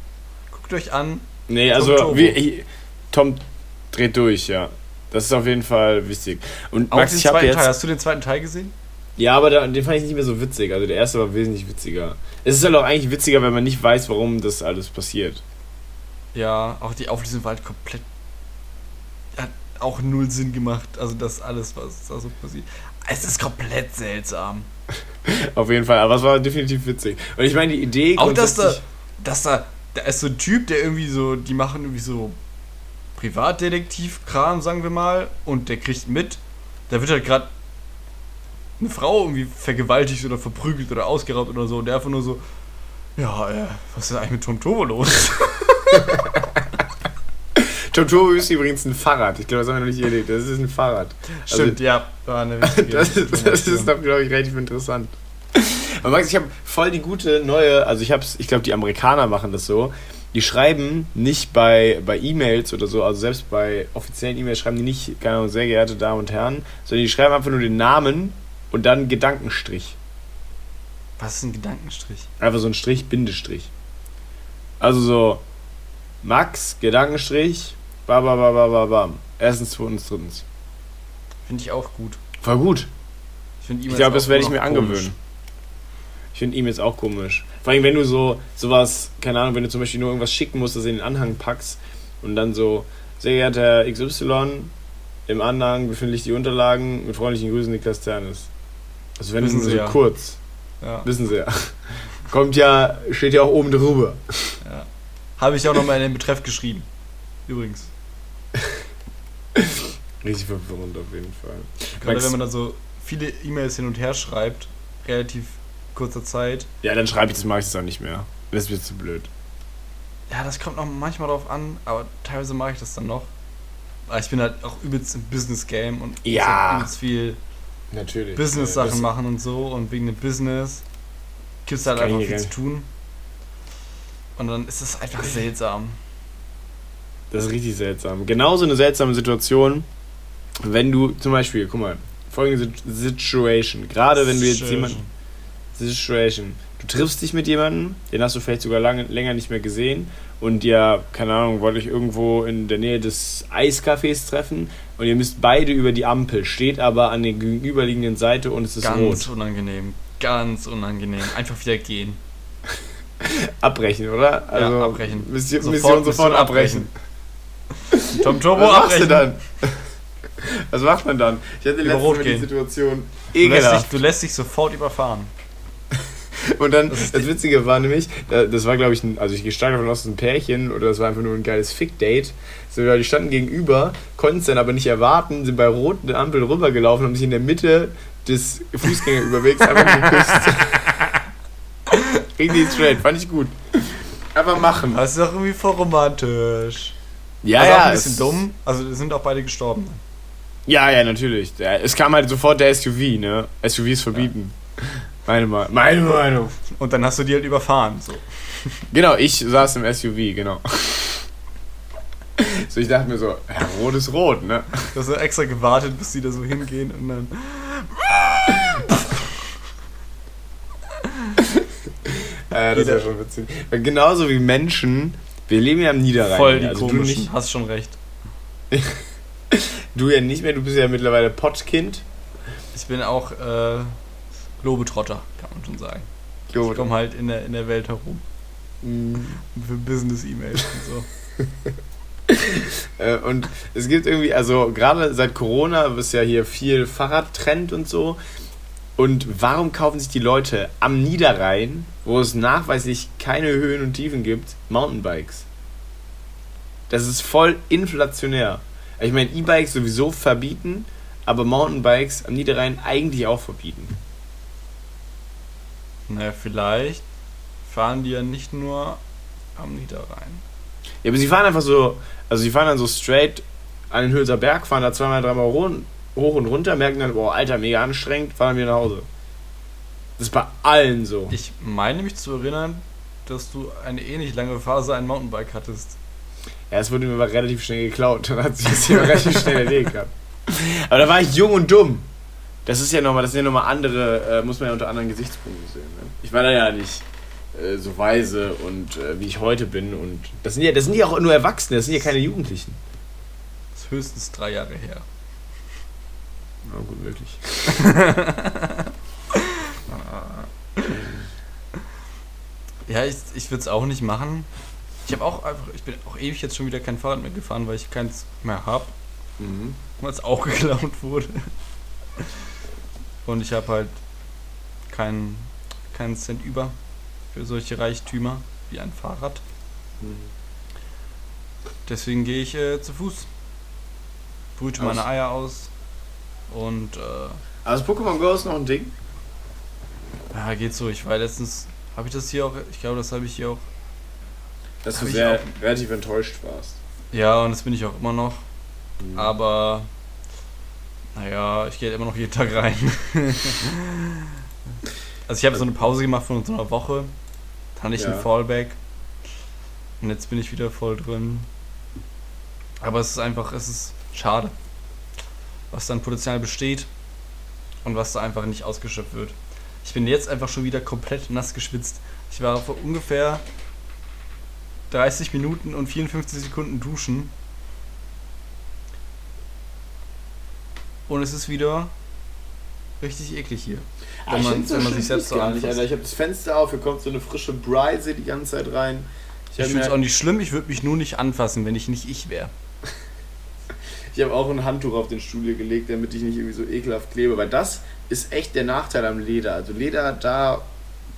S2: Guckt euch an.
S1: Nee, also wie, ich, Tom dreht durch, ja. Das ist auf jeden Fall wichtig. Und
S2: Auch
S1: Max,
S2: den
S1: ich habe
S2: zweiten. Teil. Hast du den zweiten Teil gesehen?
S1: Ja, aber da, den fand ich nicht mehr so witzig. Also der erste war wesentlich witziger. Es ist halt auch eigentlich witziger, wenn man nicht weiß, warum das alles passiert.
S2: Ja, auch die Auflösung war halt komplett. Hat auch null Sinn gemacht. Also das alles, was da so passiert. Es ist komplett seltsam.
S1: Auf jeden Fall. Aber es war definitiv witzig. Und ich meine, die Idee.
S2: Auch dass da, dass da, da ist so ein Typ, der irgendwie so, die machen irgendwie so Privatdetektiv-Kram, sagen wir mal, und der kriegt mit, da wird halt gerade eine Frau irgendwie vergewaltigt oder verprügelt oder ausgeraubt oder so, und der einfach nur so, Ja, äh, was ist denn eigentlich mit Tom Turbo los?
S1: Tom Turbo ist übrigens ein Fahrrad. Ich glaube, das haben wir noch nicht erlebt. Das ist ein Fahrrad.
S2: Stimmt, ja, war eine
S1: Also, das, ist, das ist doch, glaube ich, relativ interessant. Aber Max, ich habe voll die gute neue, also ich habe ich glaube, die Amerikaner machen das so. Die schreiben nicht bei, bei E-Mails oder so, also selbst bei offiziellen E-Mails schreiben die nicht, keine Ahnung, sehr geehrte Damen und Herren, sondern die schreiben einfach nur den Namen und dann Gedankenstrich.
S2: Was ist ein Gedankenstrich?
S1: Einfach so ein Strich, Bindestrich. Also so, Max, Gedankenstrich, ba, ba, ba, ba, ba, bam. Erstens, zweitens, drittens.
S2: Finde ich auch gut.
S1: Voll gut.
S2: Ich,
S1: Ich glaube, das werde ich mir
S2: komisch.
S1: angewöhnen. Ich finde E-Mails auch komisch. Vor allem, wenn du so sowas, keine Ahnung, wenn du zum Beispiel nur irgendwas schicken musst, das in den Anhang packst und dann so, sehr geehrter XY, im Anhang befinden sich die Unterlagen, mit freundlichen Grüßen Niklas Ternes. Also wenn
S2: Wissen Sie
S1: so
S2: ja.
S1: kurz,
S2: Ja,
S1: wissen Sie ja. Kommt ja, steht ja auch oben drüber.
S2: ja. Habe ich auch nochmal in den Betreff geschrieben. Übrigens.
S1: Richtig verwirrend auf jeden Fall.
S2: Gerade
S1: Max-
S2: wenn man dann so viele E-Mails hin und her schreibt, relativ kurzer Zeit.
S1: Ja, dann schreibe ich das, mache ich das auch nicht mehr. Das wird zu blöd.
S2: Ja, das kommt noch manchmal drauf an, aber teilweise mache ich das dann noch. Aber ich bin halt auch übelst im Business-Game und
S1: Ja.
S2: halt übelst viel
S1: Natürlich.
S2: Business-Sachen machen und so und wegen dem Business gibt es halt einfach
S1: nicht
S2: viel zu tun. Und dann ist es einfach seltsam.
S1: Das ist richtig seltsam. Genauso eine seltsame Situation, wenn du zum Beispiel, guck mal, folgende Sit- Situation. Gerade wenn du jetzt jemanden. Situation. Du triffst dich mit jemandem, den hast du vielleicht sogar lange, länger nicht mehr gesehen und ihr, keine Ahnung, wollt euch irgendwo in der Nähe des Eiscafés treffen und ihr müsst beide über die Ampel, steht aber an der gegenüberliegenden Seite und es ist
S2: Ganz
S1: rot.
S2: unangenehm. Ganz unangenehm. Einfach wieder gehen.
S1: Abbrechen, oder? Also,
S2: abbrechen.
S1: Mission
S2: Sofort-
S1: sofort
S2: Mission
S1: abbrechen.
S2: Tom Turbo
S1: Was machst du
S2: abbrechen.
S1: dann? Was macht man dann? Ich hatte letztens die
S2: gehen.
S1: Situation
S2: Du lässt, dich,
S1: ekelhaft.
S2: du lässt dich sofort überfahren.
S1: Und dann,
S2: Das
S1: das Witzige war nämlich, da- das war glaube ich, ein, also ich gehe stark davon aus, ein Pärchen oder das war einfach nur ein geiles Fick-Date. So, ja, die standen gegenüber, konnten es dann aber nicht erwarten, sind bei roten Ampel rübergelaufen, haben sich in der Mitte des Fußgängerüberwegs einfach geküsst. Richtig straight, fand ich gut. Einfach machen.
S2: Das ist doch irgendwie voll romantisch.
S1: Ja,
S2: also auch
S1: ja.
S2: ein bisschen dumm. Also sind auch beide gestorben.
S1: Ja, ja, natürlich. Ja, Es kam halt sofort der SUV, ne? SUVs verbieten. Meine, Ma- meine Meinung.
S2: Und dann hast du die halt überfahren. So.
S1: Genau, ich saß im SUV, genau. So, ich dachte mir so, ja, rot ist rot, ne?
S2: Du hast ja extra gewartet, bis die da so hingehen und dann.
S1: Äh, das wäre schon witzig. Weil genauso wie Menschen, wir leben ja am Niederrhein.
S2: Voll die
S1: also du,
S2: komischen.
S1: nicht,
S2: Hast schon recht.
S1: du ja nicht mehr, du bist ja mittlerweile Pottkind.
S2: Ich bin auch äh, Globetrotter, kann man schon sagen.
S1: Jo,
S2: Ich komme halt in der, in der Welt herum.
S1: Mm,
S2: Für Business-E-Mails und so.
S1: äh, und es gibt irgendwie, also gerade seit Corona ist ja hier viel Fahrradtrend und so. Und warum kaufen sich die Leute am Niederrhein, wo es nachweislich keine Höhen und Tiefen gibt, Mountainbikes? Das ist voll inflationär. Ich meine, E-Bikes sowieso verbieten, aber Mountainbikes am Niederrhein eigentlich auch verbieten.
S2: Naja, vielleicht fahren die ja nicht nur am Niederrhein.
S1: Ja, aber sie fahren einfach so, also sie fahren dann so straight an den Hülser Berg, fahren da zweimal, dreimal hoch und runter, merken dann, boah, Alter, mega anstrengend, fahren wieder nach Hause. Das ist bei allen so.
S2: Ich meine mich zu erinnern, dass du eine ähnlich lange Phase ein Mountainbike hattest.
S1: Ja, es wurde mir aber relativ schnell geklaut, dann hat sich das Thema relativ schnell erledigt gehabt. Aber da war ich jung und dumm. Das ist ja nochmal, das sind ja nochmal andere, äh, muss man ja unter anderen Gesichtspunkten sehen. Ne? Ich war da ja nicht äh, so weise und äh, wie ich heute bin und das sind ja, das sind ja auch nur Erwachsene, das sind ja keine Jugendlichen.
S2: Das ist höchstens drei Jahre her.
S1: Na gut, wirklich.
S2: Ja, ich, ich würde es auch nicht machen. Ich habe auch einfach, ich bin auch ewig jetzt schon wieder kein Fahrrad mehr gefahren, weil ich keins mehr habe,
S1: Mhm.
S2: weil es auch geklaut wurde. Und ich habe halt keinen keinen Cent über für solche Reichtümer wie ein Fahrrad. Deswegen gehe ich äh, zu Fuß. Brüte meine Eier aus und äh,
S1: Also Pokémon Go ist noch ein Ding.
S2: ja, geht so. Ich war letztens Habe ich das hier auch, ich glaube, das habe ich hier auch.
S1: Dass du sehr
S2: auch-
S1: relativ enttäuscht warst.
S2: Ja, und das bin ich auch immer noch.
S1: Mhm.
S2: Aber, naja, ich gehe immer noch jeden Tag rein. also ich habe so eine Pause gemacht von so einer Woche. Dann hatte ich
S1: Ja.
S2: einen Fallback. Und jetzt bin ich wieder voll drin. Aber es ist einfach, es ist schade. Was dann Potenzial besteht und was da einfach nicht ausgeschöpft wird. Ich bin jetzt einfach schon wieder komplett nass geschwitzt. Ich war vor ungefähr 30 Minuten und 54 Sekunden duschen. Und es ist wieder richtig eklig hier.
S1: Ah,
S2: wenn
S1: ich
S2: man- wenn man sich selbst so
S1: gar nicht. Alter. Ich habe das Fenster auf, hier kommt so eine frische Brise die ganze Zeit rein.
S2: Ich
S1: hab
S2: finde es auch nicht schlimm, ich würde mich nur nicht anfassen, wenn ich nicht ich wäre.
S1: Ich habe auch ein Handtuch auf den Stuhl hier gelegt, damit ich nicht irgendwie so ekelhaft klebe, weil das ist echt der Nachteil am Leder. Also Leder da,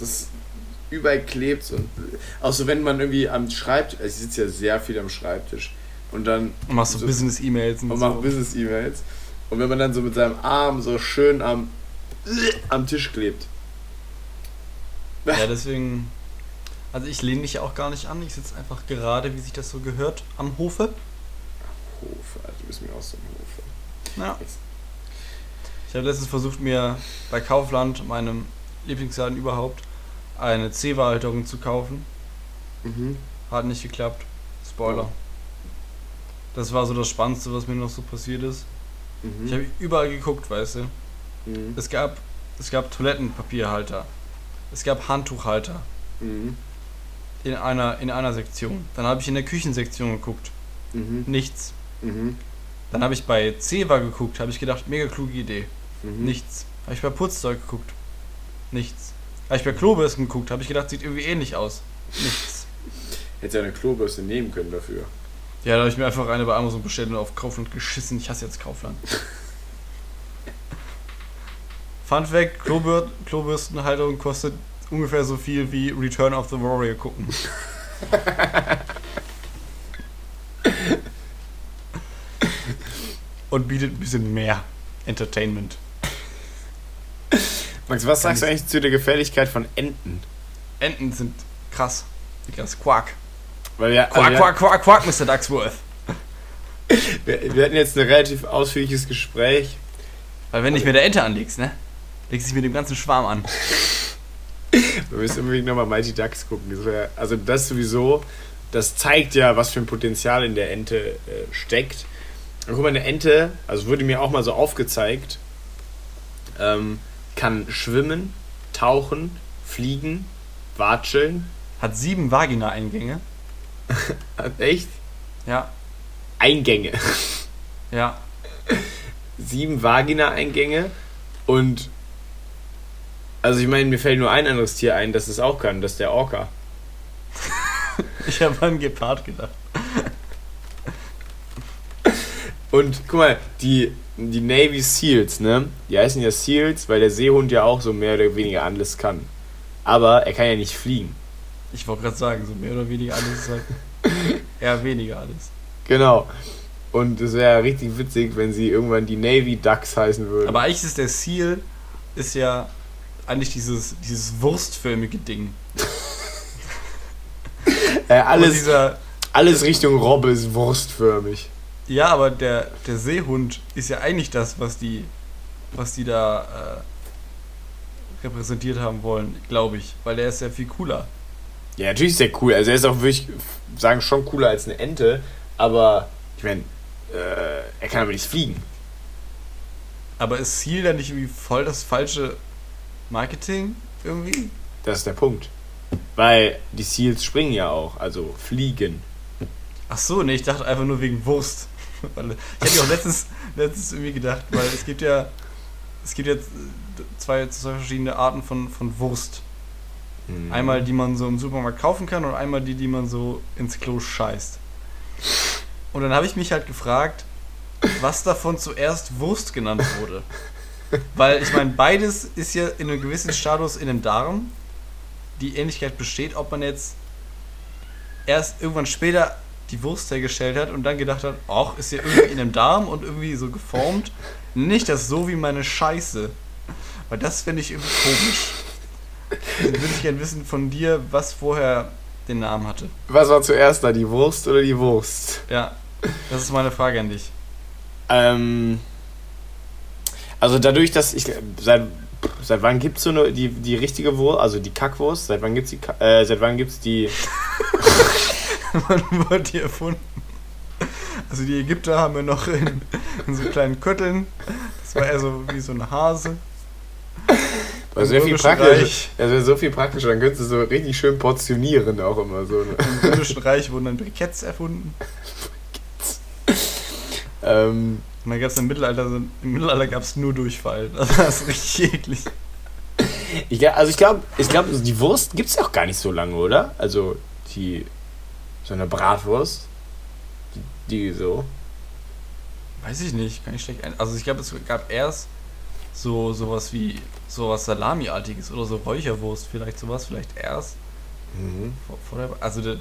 S1: das überall klebt und auch so wenn man irgendwie am Schreibtisch, ich sitze ja sehr viel am Schreibtisch und dann
S2: Und machst so,
S1: So-
S2: Business-E-Mails und,
S1: und
S2: so.
S1: macht Business-E-Mails und wenn man dann so mit seinem Arm so schön am am Tisch klebt.
S2: Ja, deswegen. Also ich lehne mich ja auch gar nicht an. Ich sitze einfach gerade, wie sich das so gehört, am Hofe.
S1: Hofe, also du bist mir auch so ein Hofe.
S2: Ja. Ich habe letztens versucht, mir bei Kaufland, meinem Lieblingsladen überhaupt, eine C-Halterung zu kaufen.
S1: Mhm.
S2: Hat nicht geklappt. Spoiler. Das war so das Spannendste, was mir noch so passiert ist.
S1: Mhm.
S2: Ich habe überall geguckt, weißt du.
S1: mhm.
S2: Es gab, es gab Toilettenpapierhalter. Es gab Handtuchhalter
S1: Mhm.
S2: in einer, in einer Sektion. Dann habe ich in der Küchensektion geguckt.
S1: Mhm.
S2: Nichts.
S1: Mhm.
S2: Dann habe ich bei Ceva geguckt, habe ich gedacht, mega kluge Idee.
S1: Mhm.
S2: Nichts. Habe ich bei Putzzeug geguckt. Nichts. Habe ich bei Klobürsten geguckt, habe ich gedacht, sieht irgendwie ähnlich aus. Nichts.
S1: Hättest ja eine Klobürste nehmen können dafür.
S2: Ja, da habe ich mir einfach eine bei Amazon bestellt und auf Kaufland geschissen. Ich hasse jetzt Kaufland. Fun Fact: Klobür Klobürstenhalterung kostet ungefähr so viel wie Return of the Warrior gucken. und bietet ein bisschen mehr Entertainment.
S1: Max, was sagst du eigentlich zu der Gefährlichkeit von Enten?
S2: Enten sind krass. Das ist Quark.
S1: Weil wir,
S2: Quark,
S1: also
S2: Quark, Quark, Quark, Mr. Ducksworth.
S1: wir, wir, wir hatten jetzt ein relativ ausführliches Gespräch.
S2: Weil wenn du dich mit der Ente anlegst, ne? Legst du dich mit dem ganzen Schwarm an.
S1: Wir müssen unbedingt nochmal Mighty Ducks gucken. Das wär, also das sowieso, das zeigt ja, was für ein Potenzial in der Ente äh, steckt. Und guck mal, eine Ente, also wurde mir auch mal so aufgezeigt, ähm, kann schwimmen, tauchen, fliegen, watscheln.
S2: Hat sieben Vagina-Eingänge.
S1: Echt
S2: Ja,
S1: Eingänge.
S2: ja.
S1: Sieben Vagina-Eingänge und also ich meine, mir fällt nur ein anderes Tier ein, das es auch kann, das ist der Orca.
S2: Ich habe an Gepard gedacht.
S1: Und guck mal, die, die Navy Seals, ne? Die heißen ja Seals, weil der Seehund ja auch so mehr oder weniger alles kann. Aber er kann ja nicht fliegen.
S2: Ich wollte gerade sagen, so mehr oder weniger alles ist halt. eher weniger alles.
S1: Genau. Und es wäre richtig witzig, wenn sie irgendwann die Navy Ducks heißen würden.
S2: Aber eigentlich ist der Seal ist ja eigentlich dieses, dieses wurstförmige Ding.
S1: äh, alles,
S2: dieser,
S1: alles Richtung Robbe ist wurstförmig.
S2: ja, aber der, der Seehund ist ja eigentlich das, was die, was die da äh, repräsentiert haben wollen, glaube ich. Weil der ist ja viel cooler.
S1: Ja, natürlich ist der cool. Also er ist auch wirklich, sagen, schon cooler als eine Ente. Aber ich meine, äh, er kann aber nicht fliegen.
S2: Aber ist Seal dann nicht irgendwie voll das falsche Marketing irgendwie?
S1: Das ist der Punkt. Weil die Seals springen ja auch, also fliegen.
S2: Ach so, nee, ich dachte einfach nur wegen Wurst. Ich hätte auch letztens, letztens irgendwie gedacht, weil es gibt ja es gibt jetzt zwei, zwei verschiedene Arten von, von Wurst.
S1: Mhm.
S2: Einmal die man so im Supermarkt kaufen kann und einmal die, die man so ins Klo scheißt. Und dann habe ich mich halt gefragt, was davon zuerst Wurst genannt wurde. Weil ich meine, beides ist ja in einem gewissen Status in dem Darm. Die Ähnlichkeit besteht, ob man jetzt erst irgendwann später die Wurst hergestellt hat und dann gedacht hat, ach, ist ja irgendwie in dem Darm und irgendwie so geformt. Nicht das so wie meine Scheiße. Weil das finde ich irgendwie komisch. Dann würde ich gerne wissen von dir, was vorher den Namen hatte.
S1: Was war zuerst da, die Wurst oder die Wurst?
S2: Ja, das ist meine Frage an dich.
S1: Ähm, also dadurch, dass ich seit seit wann gibt's so eine die die richtige Wurst, also die Kackwurst? Seit wann gibt's die äh, seit wann gibt's die
S2: Wann wurde die erfunden? Also die Ägypter haben ja noch in, in so kleinen Kötteln. Das war eher so wie so ein Hase.
S1: War sehr viel. Das wäre so viel praktischer, dann könntest du so richtig schön portionieren auch immer so. Ne?
S2: Im Römischen Reich wurden dann Briketts erfunden.
S1: Ähm,
S2: Und dann gab es im Mittelalter, im Mittelalter gab es nur Durchfall. Also das ist richtig eklig.
S1: ich, glaub- also ich glaube, ich glaube, die Wurst gibt's ja auch gar nicht so lange, oder? Also die so eine Bratwurst, die, die so.
S2: Weiß ich nicht, kann ich schlecht ein. Also ich glaube, es gab erst so sowas wie sowas Salami-artiges oder so Räucherwurst, vielleicht sowas, vielleicht erst
S1: Mhm.
S2: vor, vor der. Also der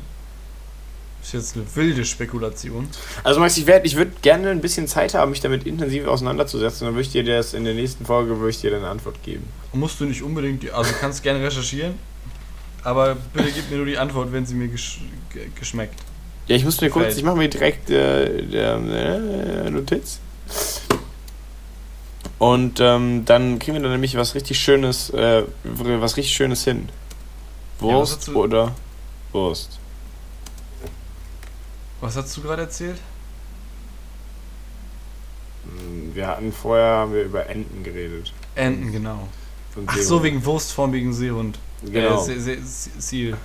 S2: ist jetzt eine wilde Spekulation.
S1: Also Max, ich, werd- ich würde gerne ein bisschen Zeit haben, mich damit intensiv auseinanderzusetzen. Dann würde ich dir das in der nächsten Folge würde ich dir dann eine Antwort geben.
S2: Musst du nicht unbedingt, die- also du kannst gerne recherchieren, aber bitte gib mir nur die Antwort, wenn sie mir gesch ge geschmeckt.
S1: Ja, ich muss mir kurz, ich mache mir direkt äh, der, äh, Notiz. Und ähm, dann kriegen wir dann nämlich was richtig Schönes, äh, was richtig Schönes hin.
S2: Ja,
S1: Wurst
S2: du-
S1: oder Wurst.
S2: Was hast du gerade erzählt?
S1: Hm, Wir hatten vorher haben wir über Enten geredet.
S2: Enten, genau. Ach so, wegen Wurstform, wegen Seehund.
S1: Genau.
S2: Äh, Se Se Se Seal.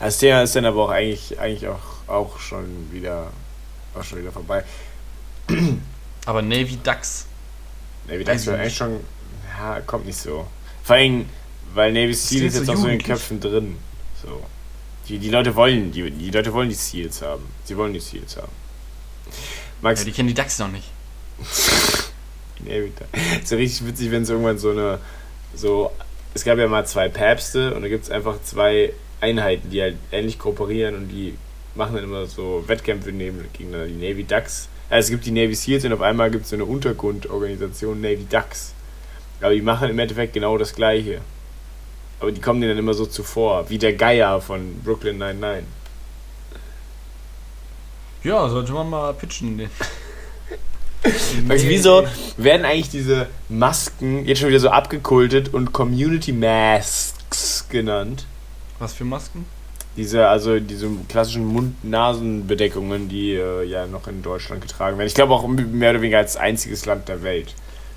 S1: Das Thema ist dann aber auch eigentlich, eigentlich auch, auch schon wieder auch schon wieder vorbei.
S2: Aber Navy Ducks.
S1: Navy Ducks
S2: nicht.
S1: eigentlich schon. Ja, kommt nicht so. Vor allem, weil Navy Seal ist jetzt
S2: so
S1: auch so in den. Köpfen drin. So. Die, die Leute wollen, die, die Leute wollen die Seals haben. Sie wollen die Seals haben. Max,
S2: Ja, die kennen die Ducks noch nicht.
S1: Navy Ducks. Ist ja richtig witzig, wenn es irgendwann so eine. So. Es gab ja mal zwei Päpste und da gibt es einfach zwei Einheiten, die halt ähnlich kooperieren und die machen dann immer so Wettkämpfe neben, gegeneinander. Die Navy Ducks. Also es gibt die Navy Seals und auf einmal gibt es so eine Untergrundorganisation Navy Ducks. Aber die machen im Endeffekt genau das Gleiche. Aber die kommen denen dann immer so zuvor, wie der Geier von Brooklyn 99.
S2: Ja, sollte man mal pitchen. Den.
S1: Max, wieso werden eigentlich diese Masken jetzt schon wieder so abgekultet und Community Masks genannt?
S2: Was für Masken?
S1: Diese, also diese klassischen Mund-Nasen-Bedeckungen, die äh, ja noch in Deutschland getragen werden. Ich glaube auch mehr oder weniger als einziges Land der Welt.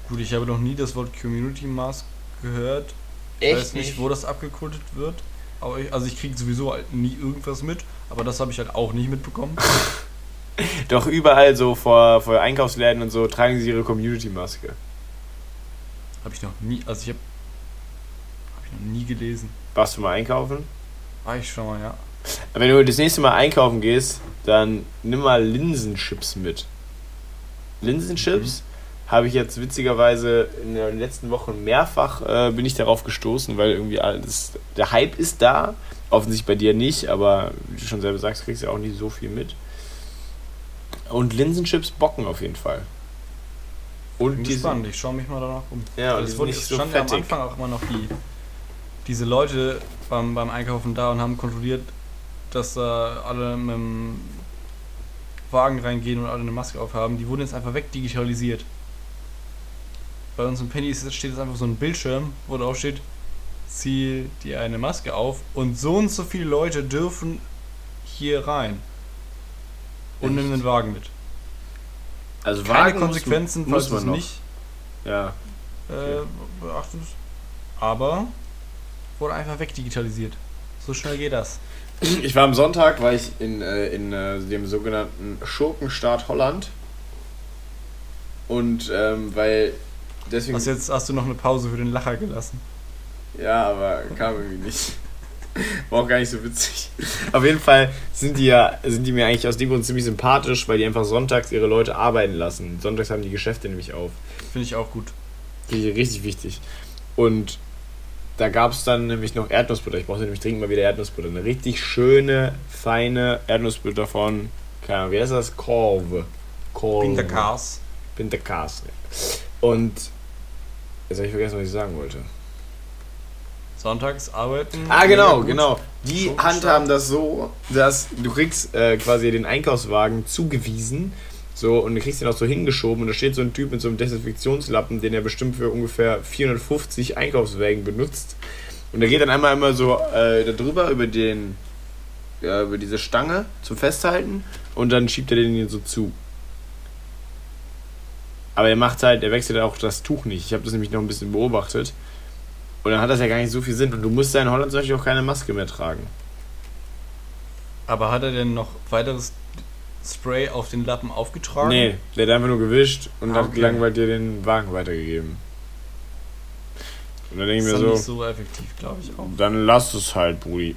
S2: Gut, ich habe noch nie das Wort Community Mask gehört. Ich weiß nicht, wo das abgekultet wird. Aber ich, also ich kriege sowieso halt nie irgendwas mit, aber das habe ich halt auch nicht mitbekommen.
S1: Doch überall so vor, vor Einkaufsläden und so tragen sie ihre Community-Maske.
S2: Habe ich noch nie, also ich habe habe ich noch nie gelesen.
S1: Warst du mal einkaufen?
S2: War ich schon mal, ja.
S1: Wenn du das nächste Mal einkaufen gehst, dann nimm mal Linsenchips mit. Linsenchips habe ich jetzt witzigerweise in den letzten Wochen mehrfach äh, bin ich darauf gestoßen, weil irgendwie alles der Hype ist da, offensichtlich bei dir nicht, aber wie du schon selber sagst, kriegst du ja auch nicht so viel mit. Und Linsenchips bocken auf jeden Fall. Und
S2: Bin
S1: die
S2: gespannt, ich schaue mich mal danach um.
S1: Ja, und sind
S2: wurde es
S1: so
S2: stand ja am
S1: fettig.
S2: Anfang auch immer noch die diese Leute beim, beim Einkaufen da und haben kontrolliert, dass da alle mit dem Wagen reingehen und alle eine Maske aufhaben. Die wurden jetzt einfach wegdigitalisiert. Bei uns im Penny steht jetzt einfach so ein Bildschirm, wo drauf steht, zieh dir eine Maske auf und so und so viele Leute dürfen hier rein. Und nimm den Wagen mit.
S1: also
S2: Keine
S1: Wagen muss-
S2: Konsequenzen,
S1: muss
S2: falls du
S1: man
S2: es
S1: noch.
S2: nicht
S1: Ja.
S2: äh, beachtet. Aber wurde einfach wegdigitalisiert. So schnell geht das.
S1: Ich war am Sonntag, war ich in, äh, in äh, dem sogenannten Schurkenstaat Holland. Und ähm, weil deswegen.
S2: Was jetzt hast du noch eine Pause für den Lacher gelassen.
S1: Ja, aber kam irgendwie nicht. War auch gar nicht so witzig. Auf jeden Fall sind die ja, sind die mir eigentlich aus dem Grund ziemlich sympathisch, weil die einfach sonntags ihre Leute arbeiten lassen. Sonntags haben die Geschäfte nämlich auf.
S2: Finde ich auch gut.
S1: Richtig, richtig wichtig. Und da gab es dann nämlich noch Erdnussbutter. Ich brauchte nämlich dringend mal wieder Erdnussbutter. Eine richtig schöne, feine Erdnussbutter von, keine Ahnung, wie heißt das? Korve. Korve.
S2: Wintercars.
S1: Pintercast. Und jetzt habe ich vergessen, was ich sagen wollte.
S2: Sonntags arbeiten.
S1: Ah, genau, genau. Die handhaben das so, dass du kriegst äh, quasi den Einkaufswagen zugewiesen. So, und du kriegst den auch so hingeschoben und da steht so ein Typ mit so einem Desinfektionslappen, den er bestimmt für ungefähr 450 Einkaufswagen benutzt. Und der geht dann einmal immer so äh, da drüber über den, ja, über diese Stange zum Festhalten und dann schiebt er den hier so zu. Aber er macht halt, er wechselt auch das Tuch nicht. Ich habe das nämlich noch ein bisschen beobachtet. Und dann hat das ja gar nicht so viel Sinn. Und du musst ja in Holland zum Beispiel auch keine Maske mehr tragen.
S2: Aber hat er denn noch weiteres Spray auf den Lappen aufgetragen?
S1: Nee, der hat einfach nur gewischt und
S2: Ah,
S1: hat
S2: okay.
S1: langweilig dir den Wagen weitergegeben. Und dann denke
S2: ist
S1: ich mir
S2: nicht
S1: so,
S2: so effektiv, glaube ich auch.
S1: dann lass es halt, Brudi.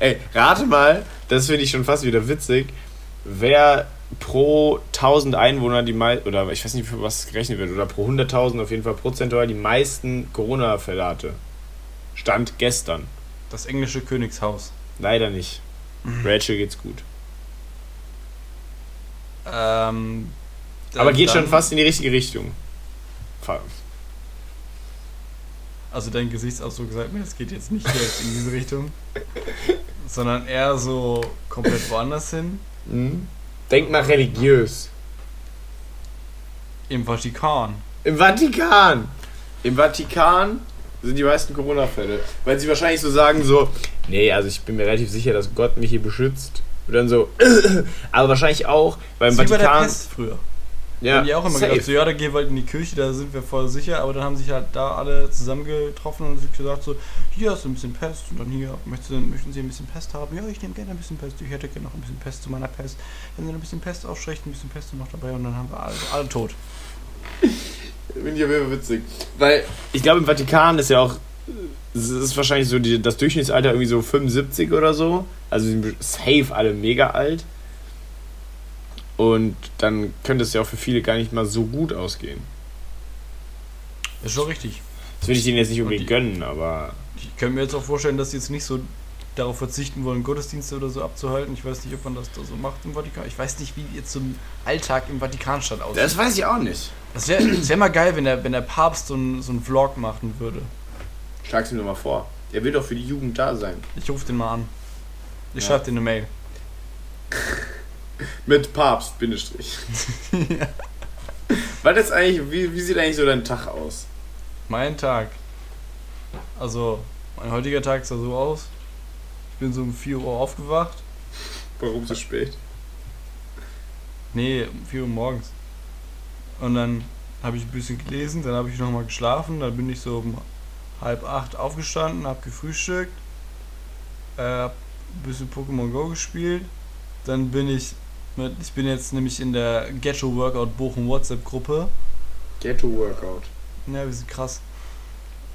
S1: Ey, rate mal, das finde ich schon fast wieder witzig, wer pro 1000 Einwohner die meisten, oder ich weiß nicht, für was gerechnet wird, oder pro 100.000 auf jeden Fall prozentual die meisten Corona-Fälle hatte. Stand gestern.
S2: Das englische Königshaus.
S1: Leider nicht. Rachel geht's gut.
S2: Ähm,
S1: Aber geht
S2: dann-
S1: schon fast in die richtige Richtung.
S2: Also dein Gesichtsausdruck sagt mir, es geht jetzt nicht direkt in diese Richtung, sondern eher so komplett woanders hin.
S1: Mhm. Denk mal religiös.
S2: Im Vatikan.
S1: Im Vatikan. Im Vatikan sind die meisten Corona-Fälle. Weil sie wahrscheinlich so sagen so, nee, also ich bin mir relativ sicher, dass Gott mich hier beschützt. Und dann so, aber wahrscheinlich auch, weil im
S2: Wie bei der
S1: Vatikan...
S2: Pest früher.
S1: Ja,
S2: haben die auch immer
S1: safe.
S2: gedacht, so, ja, da gehen wir halt in die Kirche, da sind wir voll sicher, aber dann haben sich halt da alle zusammengetroffen und sich gesagt so, hier hast du ein bisschen Pest und dann hier, möchtest du, möchten sie ein bisschen Pest haben? Ja, ich nehme gerne ein bisschen Pest, ich hätte gerne noch ein bisschen Pest zu meiner Pest. Wenn sie ein bisschen Pest ausschrecht, ein bisschen Pest noch dabei und dann haben wir alle, alle tot.
S1: Finde ich auf jeden Fall witzig. Weil ich glaube, im Vatikan ist ja auch, es ist wahrscheinlich so die, das Durchschnittsalter irgendwie so 75 oder so. Also sie sind safe alle mega alt. Und dann könnte es ja auch für viele gar nicht mal so gut ausgehen.
S2: Ist schon richtig.
S1: Das will ich denen jetzt nicht unbedingt
S2: die-
S1: gönnen, aber
S2: Ich kann mir jetzt auch vorstellen, dass sie jetzt nicht so darauf verzichten wollen, Gottesdienste oder so abzuhalten. Ich weiß nicht, ob man das da so macht im Vatikan. Ich weiß nicht, wie jetzt so ein Alltag im Vatikanstadt aussieht.
S1: das weiß ich auch nicht.
S2: Das wäre wär mal geil, wenn der, wenn der Papst so einen so einen Vlog machen würde.
S1: Schlag's ihm doch mal vor. Der will doch für die Jugend da sein.
S2: Ich rufe den mal an. Ich
S1: Ja.
S2: schreibe dir eine Mail.
S1: Mit Papst, Bindestrich. Was ist eigentlich, wie, wie sieht eigentlich so dein Tag aus?
S2: Mein Tag. Also, mein heutiger Tag sah so aus. Ich bin so um 4 Uhr aufgewacht.
S1: Warum so spät?
S2: Nee, um 4 Uhr morgens. Und dann habe ich ein bisschen gelesen, dann habe ich nochmal geschlafen, dann bin ich so um halb acht aufgestanden, habe gefrühstückt, äh, hab ein bisschen Pokémon Go gespielt, dann bin ich mit, ich bin jetzt nämlich in der Ghetto Workout Bochum WhatsApp Gruppe.
S1: Ghetto Workout.
S2: Ja, wir sind krass.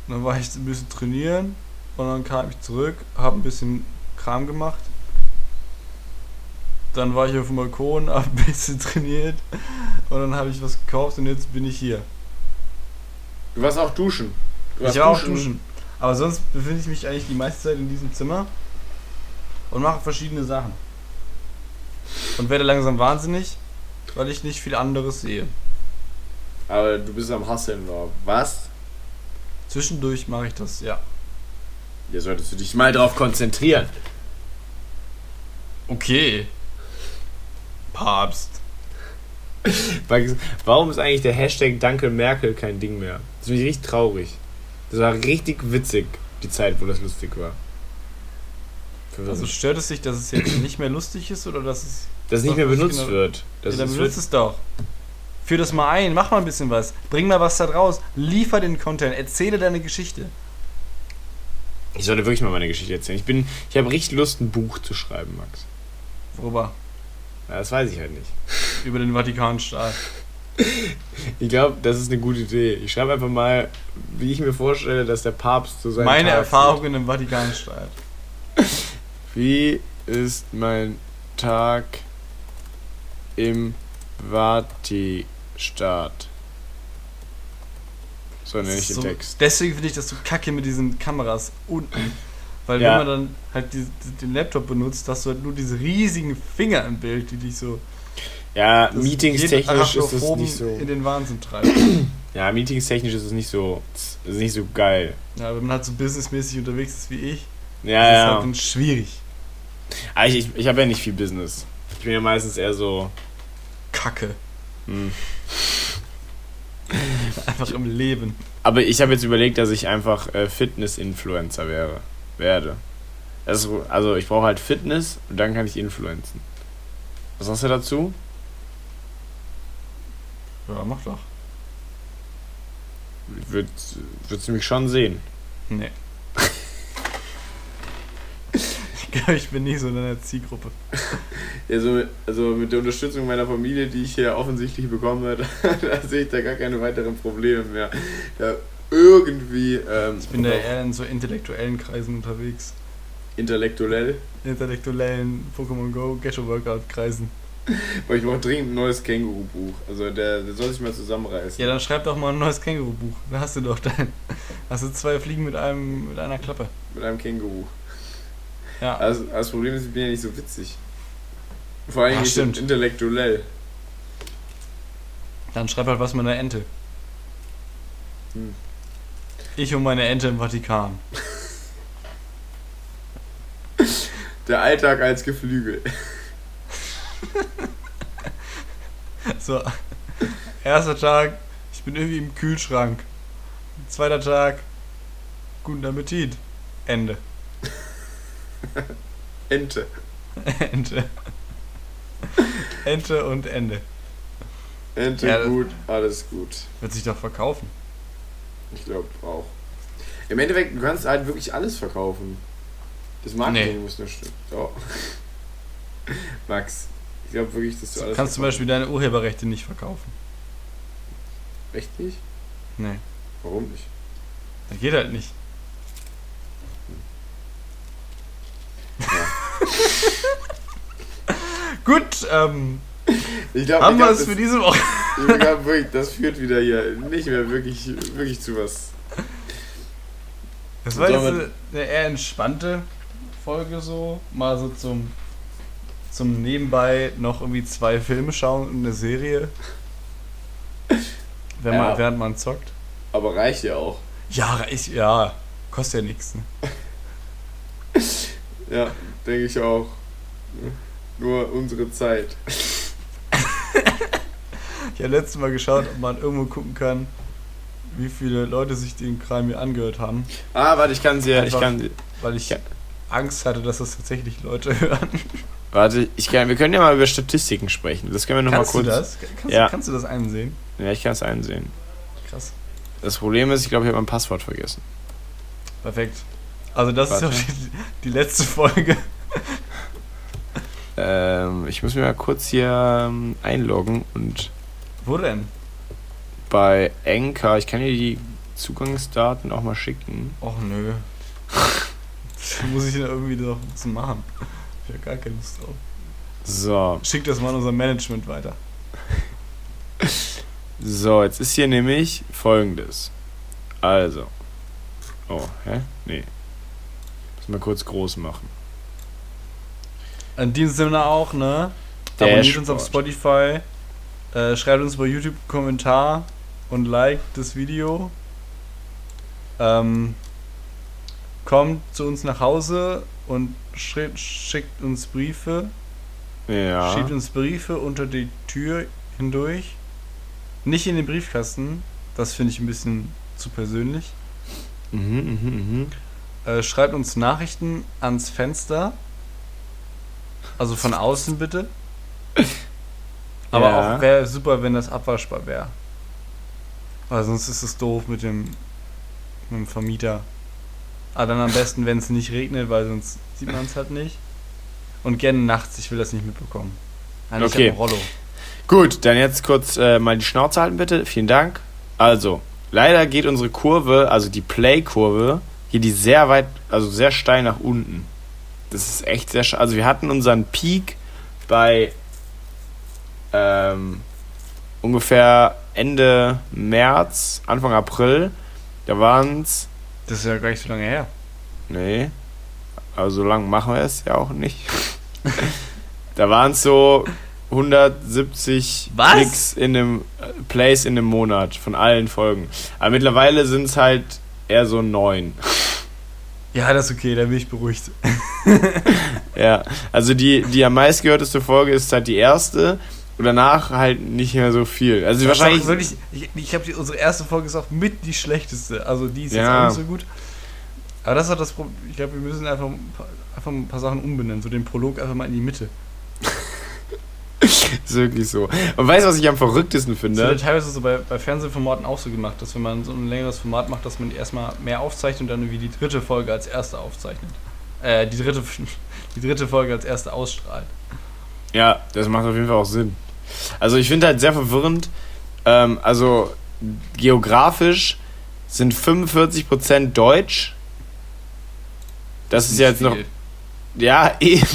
S2: Und dann war ich ein bisschen trainieren und dann kam ich zurück, habe ein bisschen Kram gemacht. Dann war ich auf dem Balkon, habe ein bisschen trainiert und dann habe ich was gekauft und jetzt bin ich hier.
S1: Du warst auch duschen. Warst
S2: Ich war auch duschen. Aber sonst befinde ich mich eigentlich die meiste Zeit in diesem Zimmer und mache verschiedene Sachen. Und werde langsam wahnsinnig, weil ich nicht viel anderes sehe.
S1: Aber du bist am Hasseln, oder was?
S2: Zwischendurch mache ich das, ja.
S1: Hier solltest du dich mal drauf konzentrieren.
S2: Okay. Papst.
S1: Warum ist eigentlich der Hashtag Danke Merkel kein Ding mehr? Das finde ich richtig traurig. Das war richtig witzig, die Zeit, wo das lustig war.
S2: Also stört es dich, dass es jetzt nicht mehr lustig ist oder dass es.
S1: dass es nicht mehr benutzt
S2: genau-
S1: wird. Das
S2: ja, dann benutzt es doch. Führ das mal ein, mach mal ein bisschen was. Bring mal was da draus. Liefer den Content, erzähle deine Geschichte.
S1: ich sollte wirklich mal meine Geschichte erzählen. Ich bin, ich habe richtig Lust, ein Buch zu schreiben, Max.
S2: Worüber?
S1: Ja, das weiß ich halt nicht.
S2: Über den Vatikanstaat.
S1: Ich glaube, das ist eine gute Idee. Ich schreibe einfach mal, wie ich mir vorstelle, dass der Papst so sein
S2: Meine
S1: Tag
S2: Erfahrungen im Vatikanstaat.
S1: sieht. Wie ist mein Tag im Vati-Staat? So nenne ich den
S2: So-
S1: Text.
S2: Deswegen finde ich das so kacke mit diesen Kameras unten. Weil
S1: Ja.
S2: wenn man dann halt die, die, den Laptop benutzt, hast du halt nur diese riesigen Finger im Bild, die dich so
S1: Ja,
S2: das
S1: meetingstechnisch ist das
S2: Arachnophoben
S1: nicht so.
S2: in den Wahnsinn treiben.
S1: Ja, meetingstechnisch ist es nicht so, ist nicht so geil.
S2: Ja, wenn man halt so businessmäßig unterwegs ist wie ich,
S1: Ja,
S2: ist es
S1: ja.
S2: halt dann schwierig.
S1: Aber ich ich, ich habe ja nicht viel Business. Ich bin ja meistens eher so.
S2: Kacke.
S1: Hm.
S2: Einfach im Leben.
S1: Aber ich habe jetzt überlegt, dass ich einfach äh, Fitness-Influencer wäre, werde. Also, also ich brauche halt Fitness und dann kann ich influenzen. Was sagst du dazu?
S2: Ja, mach doch.
S1: Würd, würdest du mich schon sehen?
S2: Nee. ich glaube, ich bin nicht so in deiner Zielgruppe.
S1: Ja, so, also mit der Unterstützung meiner Familie, die ich hier offensichtlich bekomme, da, da sehe ich da gar keine weiteren Probleme mehr. Da irgendwie ähm,
S2: Ich bin da eher in so intellektuellen Kreisen unterwegs.
S1: intellektuell.
S2: Intellektuellen Pokémon Go, Gesho Workout Kreisen.
S1: Weil ich brauche dringend ein neues Känguru-Buch. Also der, der soll sich mal zusammenreißen.
S2: Ja, dann schreib doch mal ein neues Känguru-Buch. Da hast du doch dein. Hast du zwei Fliegen mit einem mit einer Klappe.
S1: Mit einem Känguru.
S2: Ja.
S1: Also das Problem ist, ich bin ja nicht so witzig. Vor allem nicht
S2: stimmt.
S1: intellektuell.
S2: Dann schreib halt was mit einer Ente.
S1: Hm.
S2: Ich und meine Ente im Vatikan.
S1: Der Alltag als Geflügel.
S2: So. Erster Tag, ich bin irgendwie im Kühlschrank. Zweiter Tag, guten Appetit. Ende.
S1: Ente.
S2: Ente. Ente und Ende.
S1: Ente
S2: Ja,
S1: gut, alles gut.
S2: Wird sich doch verkaufen.
S1: Ich glaube auch. Im Endeffekt, du kannst halt wirklich alles verkaufen. Das Marketing
S2: Nee.
S1: muss nur stimmen. So. Max, ich glaube wirklich, dass du
S2: Du
S1: alles
S2: kannst zum Beispiel deine Urheberrechte nicht verkaufen.
S1: Echt nicht?
S2: Nee.
S1: Warum nicht?
S2: Das geht halt nicht. Gut, ähm,
S1: Ich glaube,
S2: haben
S1: ich
S2: wir
S1: glaub,
S2: es
S1: das,
S2: für diese Woche.
S1: ich glaub, wirklich, das führt wieder hier nicht mehr wirklich, wirklich zu was.
S2: Das war jetzt eine, eine eher entspannte Folge so. Mal so zum, zum Nebenbei noch irgendwie zwei Filme schauen und eine Serie. Wenn
S1: Ja.
S2: man, während man zockt.
S1: Aber reicht ja auch.
S2: Ja, ich, ja, kostet ja nichts. Ne?
S1: Ja, denke ich auch. Nur unsere Zeit.
S2: Ich habe letztes Mal geschaut, ob man irgendwo gucken kann, wie viele Leute sich den Kram hier angehört haben.
S1: Ah, warte, ich kann sie ja, ich kann,
S2: Weil ich. Angst hatte, dass das tatsächlich Leute hören.
S1: Warte, ich kann, wir können ja mal über Statistiken sprechen. Das können wir nochmal
S2: Kannst
S1: kurz.
S2: du das? Kannst,
S1: Ja.
S2: du, kannst du das einsehen?
S1: Ja, ich kann es einsehen.
S2: Krass.
S1: Das Problem ist, ich glaube, ich habe mein Passwort vergessen.
S2: Perfekt. Also das
S1: Warte.
S2: ist auch die, die letzte Folge.
S1: Ähm, ich muss mir mal kurz hier ähm, einloggen und
S2: Wo denn?
S1: bei Anchor, ich kann dir die Zugangsdaten auch mal schicken.
S2: Och nö. Das muss ich dann irgendwie noch zu machen. Ich habe gar keine Lust drauf.
S1: So,
S2: Schick das mal an unser Management weiter.
S1: so, jetzt ist hier nämlich folgendes. Also. Oh, hä? Nee. Muss mal kurz groß machen.
S2: In diesem Sinne auch, ne? Abonniert uns auf
S1: Dashboard.
S2: Spotify. Äh, schreibt uns bei YouTube einen Kommentar und liked das Video. Ähm, kommt zu uns nach Hause und schickt, uns Briefe.
S1: Ja.
S2: Schiebt uns Briefe unter die Tür hindurch. Nicht in den Briefkasten. Das finde ich ein bisschen zu persönlich.
S1: Mhm, mhm, mhm.
S2: Äh, schreibt uns Nachrichten ans Fenster. Also von außen bitte. Aber
S1: Ja.
S2: auch wäre super, wenn das abwaschbar wäre. Weil sonst ist es doof mit dem, mit dem Vermieter. Aber dann am besten, wenn es nicht regnet, weil sonst sieht man es halt nicht. Und gerne nachts, ich will das nicht mitbekommen. Nein,
S1: Okay. Gut, dann jetzt kurz äh, mal die Schnauze halten, bitte. Vielen Dank. Also, leider geht unsere Kurve, also die Play-Kurve, hier die sehr weit, also sehr steil nach unten. Das ist echt sehr. Also, wir hatten unseren Peak bei ähm, ungefähr Ende März, Anfang April. Da waren es,
S2: Das ist ja gar nicht so lange her.
S1: nee, also so lange machen wir es ja auch nicht. da waren es so 170
S2: Was?
S1: Klicks in einem äh, Plays in einem Monat von allen Folgen. Aber mittlerweile sind es halt eher so neun.
S2: Ja, das ist okay, da bin ich beruhigt.
S1: Ja, also die, die am meistgehörteste Folge ist halt die erste und danach halt nicht mehr so viel. Also
S2: Das
S1: wahrscheinlich
S2: auch wirklich, ich, ich habe unsere erste Folge ist auch mit die schlechteste. Also die ist jetzt
S1: Ja.
S2: auch nicht so gut. Aber das ist halt das Problem. Ich glaube, wir müssen einfach, ein paar- einfach ein paar Sachen umbenennen. So den Prolog einfach mal in die Mitte.
S1: ist wirklich so. Und weißt du, was ich am verrücktesten
S2: Das wird
S1: finde?
S2: teilweise so bei, bei Fernsehformaten auch so gemacht, dass wenn man so ein längeres Format macht, dass man erstmal mehr aufzeichnet und dann irgendwie die dritte Folge als erste aufzeichnet. Äh, die dritte, die dritte Folge als erste ausstrahlt.
S1: Ja, das macht auf jeden Fall auch Sinn. Also ich finde halt sehr verwirrend, ähm, also geografisch sind 45% Deutsch. Das ist jetzt noch,
S2: Viel.
S1: ja, eben.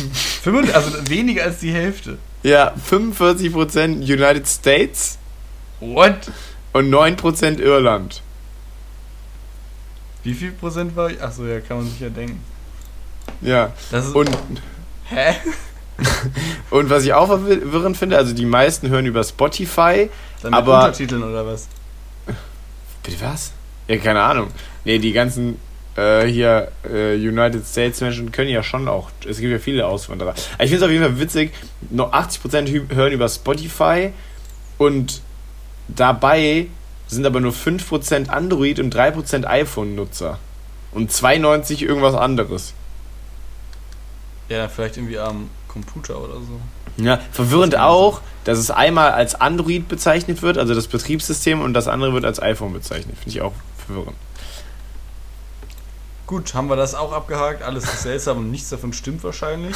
S2: 55, also weniger als die Hälfte.
S1: Ja, 45% United States
S2: What?
S1: und 9% Irland.
S2: Wie viel Prozent war ich? Achso, ja, kann man sich ja denken.
S1: Ja,
S2: Das ist,
S1: und,
S2: hä?
S1: und was ich auch verwirrend finde, also die meisten hören über Spotify.
S2: Dann mit
S1: Aber-
S2: Untertiteln oder was?
S1: Bitte was? Ja, keine Ahnung. Nee, die ganzen äh, hier äh, United States Menschen können ja schon auch. Es gibt ja viele Auswanderer. Ich finde es auf jeden Fall witzig. Noch 80% hü- hören über Spotify und dabei sind aber nur 5% Android und 3% iPhone-Nutzer. Und 92 irgendwas anderes.
S2: Ja, vielleicht irgendwie am Computer oder so.
S1: Ja, verwirrend
S2: Das
S1: auch, dass es einmal als Android bezeichnet wird, also das Betriebssystem, und das andere wird als iPhone bezeichnet. Finde ich auch verwirrend.
S2: Gut, haben wir das auch abgehakt. Alles ist seltsam und nichts davon stimmt wahrscheinlich.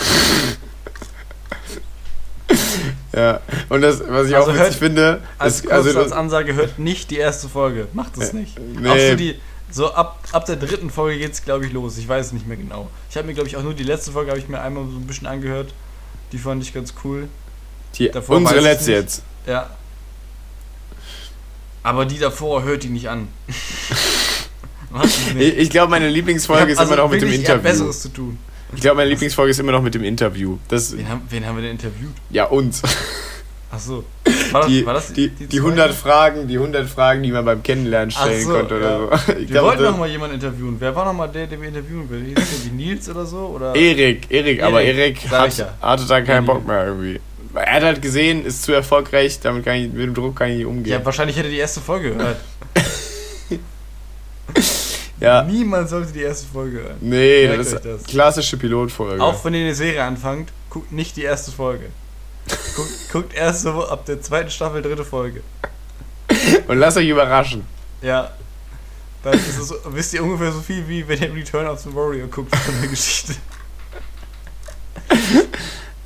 S1: Ja, und das, was ich
S2: Also
S1: auch
S2: hört-
S1: witzig finde,
S2: Als,
S1: ist, also,
S2: als Ansage hört nicht die erste Folge. Macht es nicht.
S1: nee.
S2: Auch so, die, so ab, ab der dritten Folge geht es, glaube ich, los. Ich weiß es nicht mehr genau. Ich habe mir, glaube ich, auch nur die letzte Folge habe ich mir einmal so ein bisschen angehört. Die fand ich ganz cool.
S1: die,
S2: davor
S1: unsere letzte jetzt.
S2: Ja. Aber die davor hört die nicht an.
S1: Ich, ich glaube, meine Lieblingsfolge ist
S2: also
S1: immer noch mit dem
S2: wirklich eher
S1: Interview.
S2: Besseres zu tun.
S1: Ich glaube, meine Lieblingsfolge ist immer noch mit dem Interview. Das,
S2: Wen haben, wen haben wir denn interviewt?
S1: ja, uns.
S2: Achso. War, das-
S1: Die,
S2: war das
S1: die, die,
S2: zweite?
S1: 100 Fragen, die 100 Fragen, die man beim Kennenlernen stellen
S2: so,
S1: konnte
S2: ja.
S1: oder so. Ich
S2: Wir
S1: glaube,
S2: wollten
S1: das-
S2: noch mal jemanden interviewen. Wer war noch mal der, den wir interviewen will? Wie Nils oder so? Oder?
S1: Erik, Erik, aber
S2: Erik,
S1: hat,
S2: ja.
S1: hatte da keinen
S2: Mhm.
S1: Bock mehr irgendwie. Er hat halt gesehen, ist zu erfolgreich, damit kann ich, mit dem Druck kann ich nicht umgehen.
S2: Ja, wahrscheinlich hätte die erste Folge gehört.
S1: Ja,
S2: Niemand sollte die erste Folge hören.
S1: nee,
S2: Merkt
S1: das ist
S2: das.
S1: klassische Pilotfolge.
S2: Auch wenn ihr eine Serie anfangt, guckt nicht die erste Folge. Guckt, guckt erst so ab der zweiten Staffel, dritte Folge.
S1: Und lasst euch überraschen.
S2: Ja. Dann ist es, wisst ihr ungefähr so viel, wie wenn ihr Return of the Warrior guckt von der Geschichte.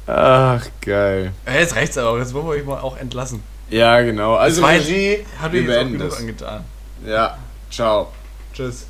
S1: Ach, geil.
S2: Ja, Jetzt reicht's aber, jetzt wollen wir euch mal auch entlassen.
S1: Ja, genau. Also, Regie,
S2: Hat mir jetzt auch genug angetan.
S1: Ja, ciao.
S2: Tschüss.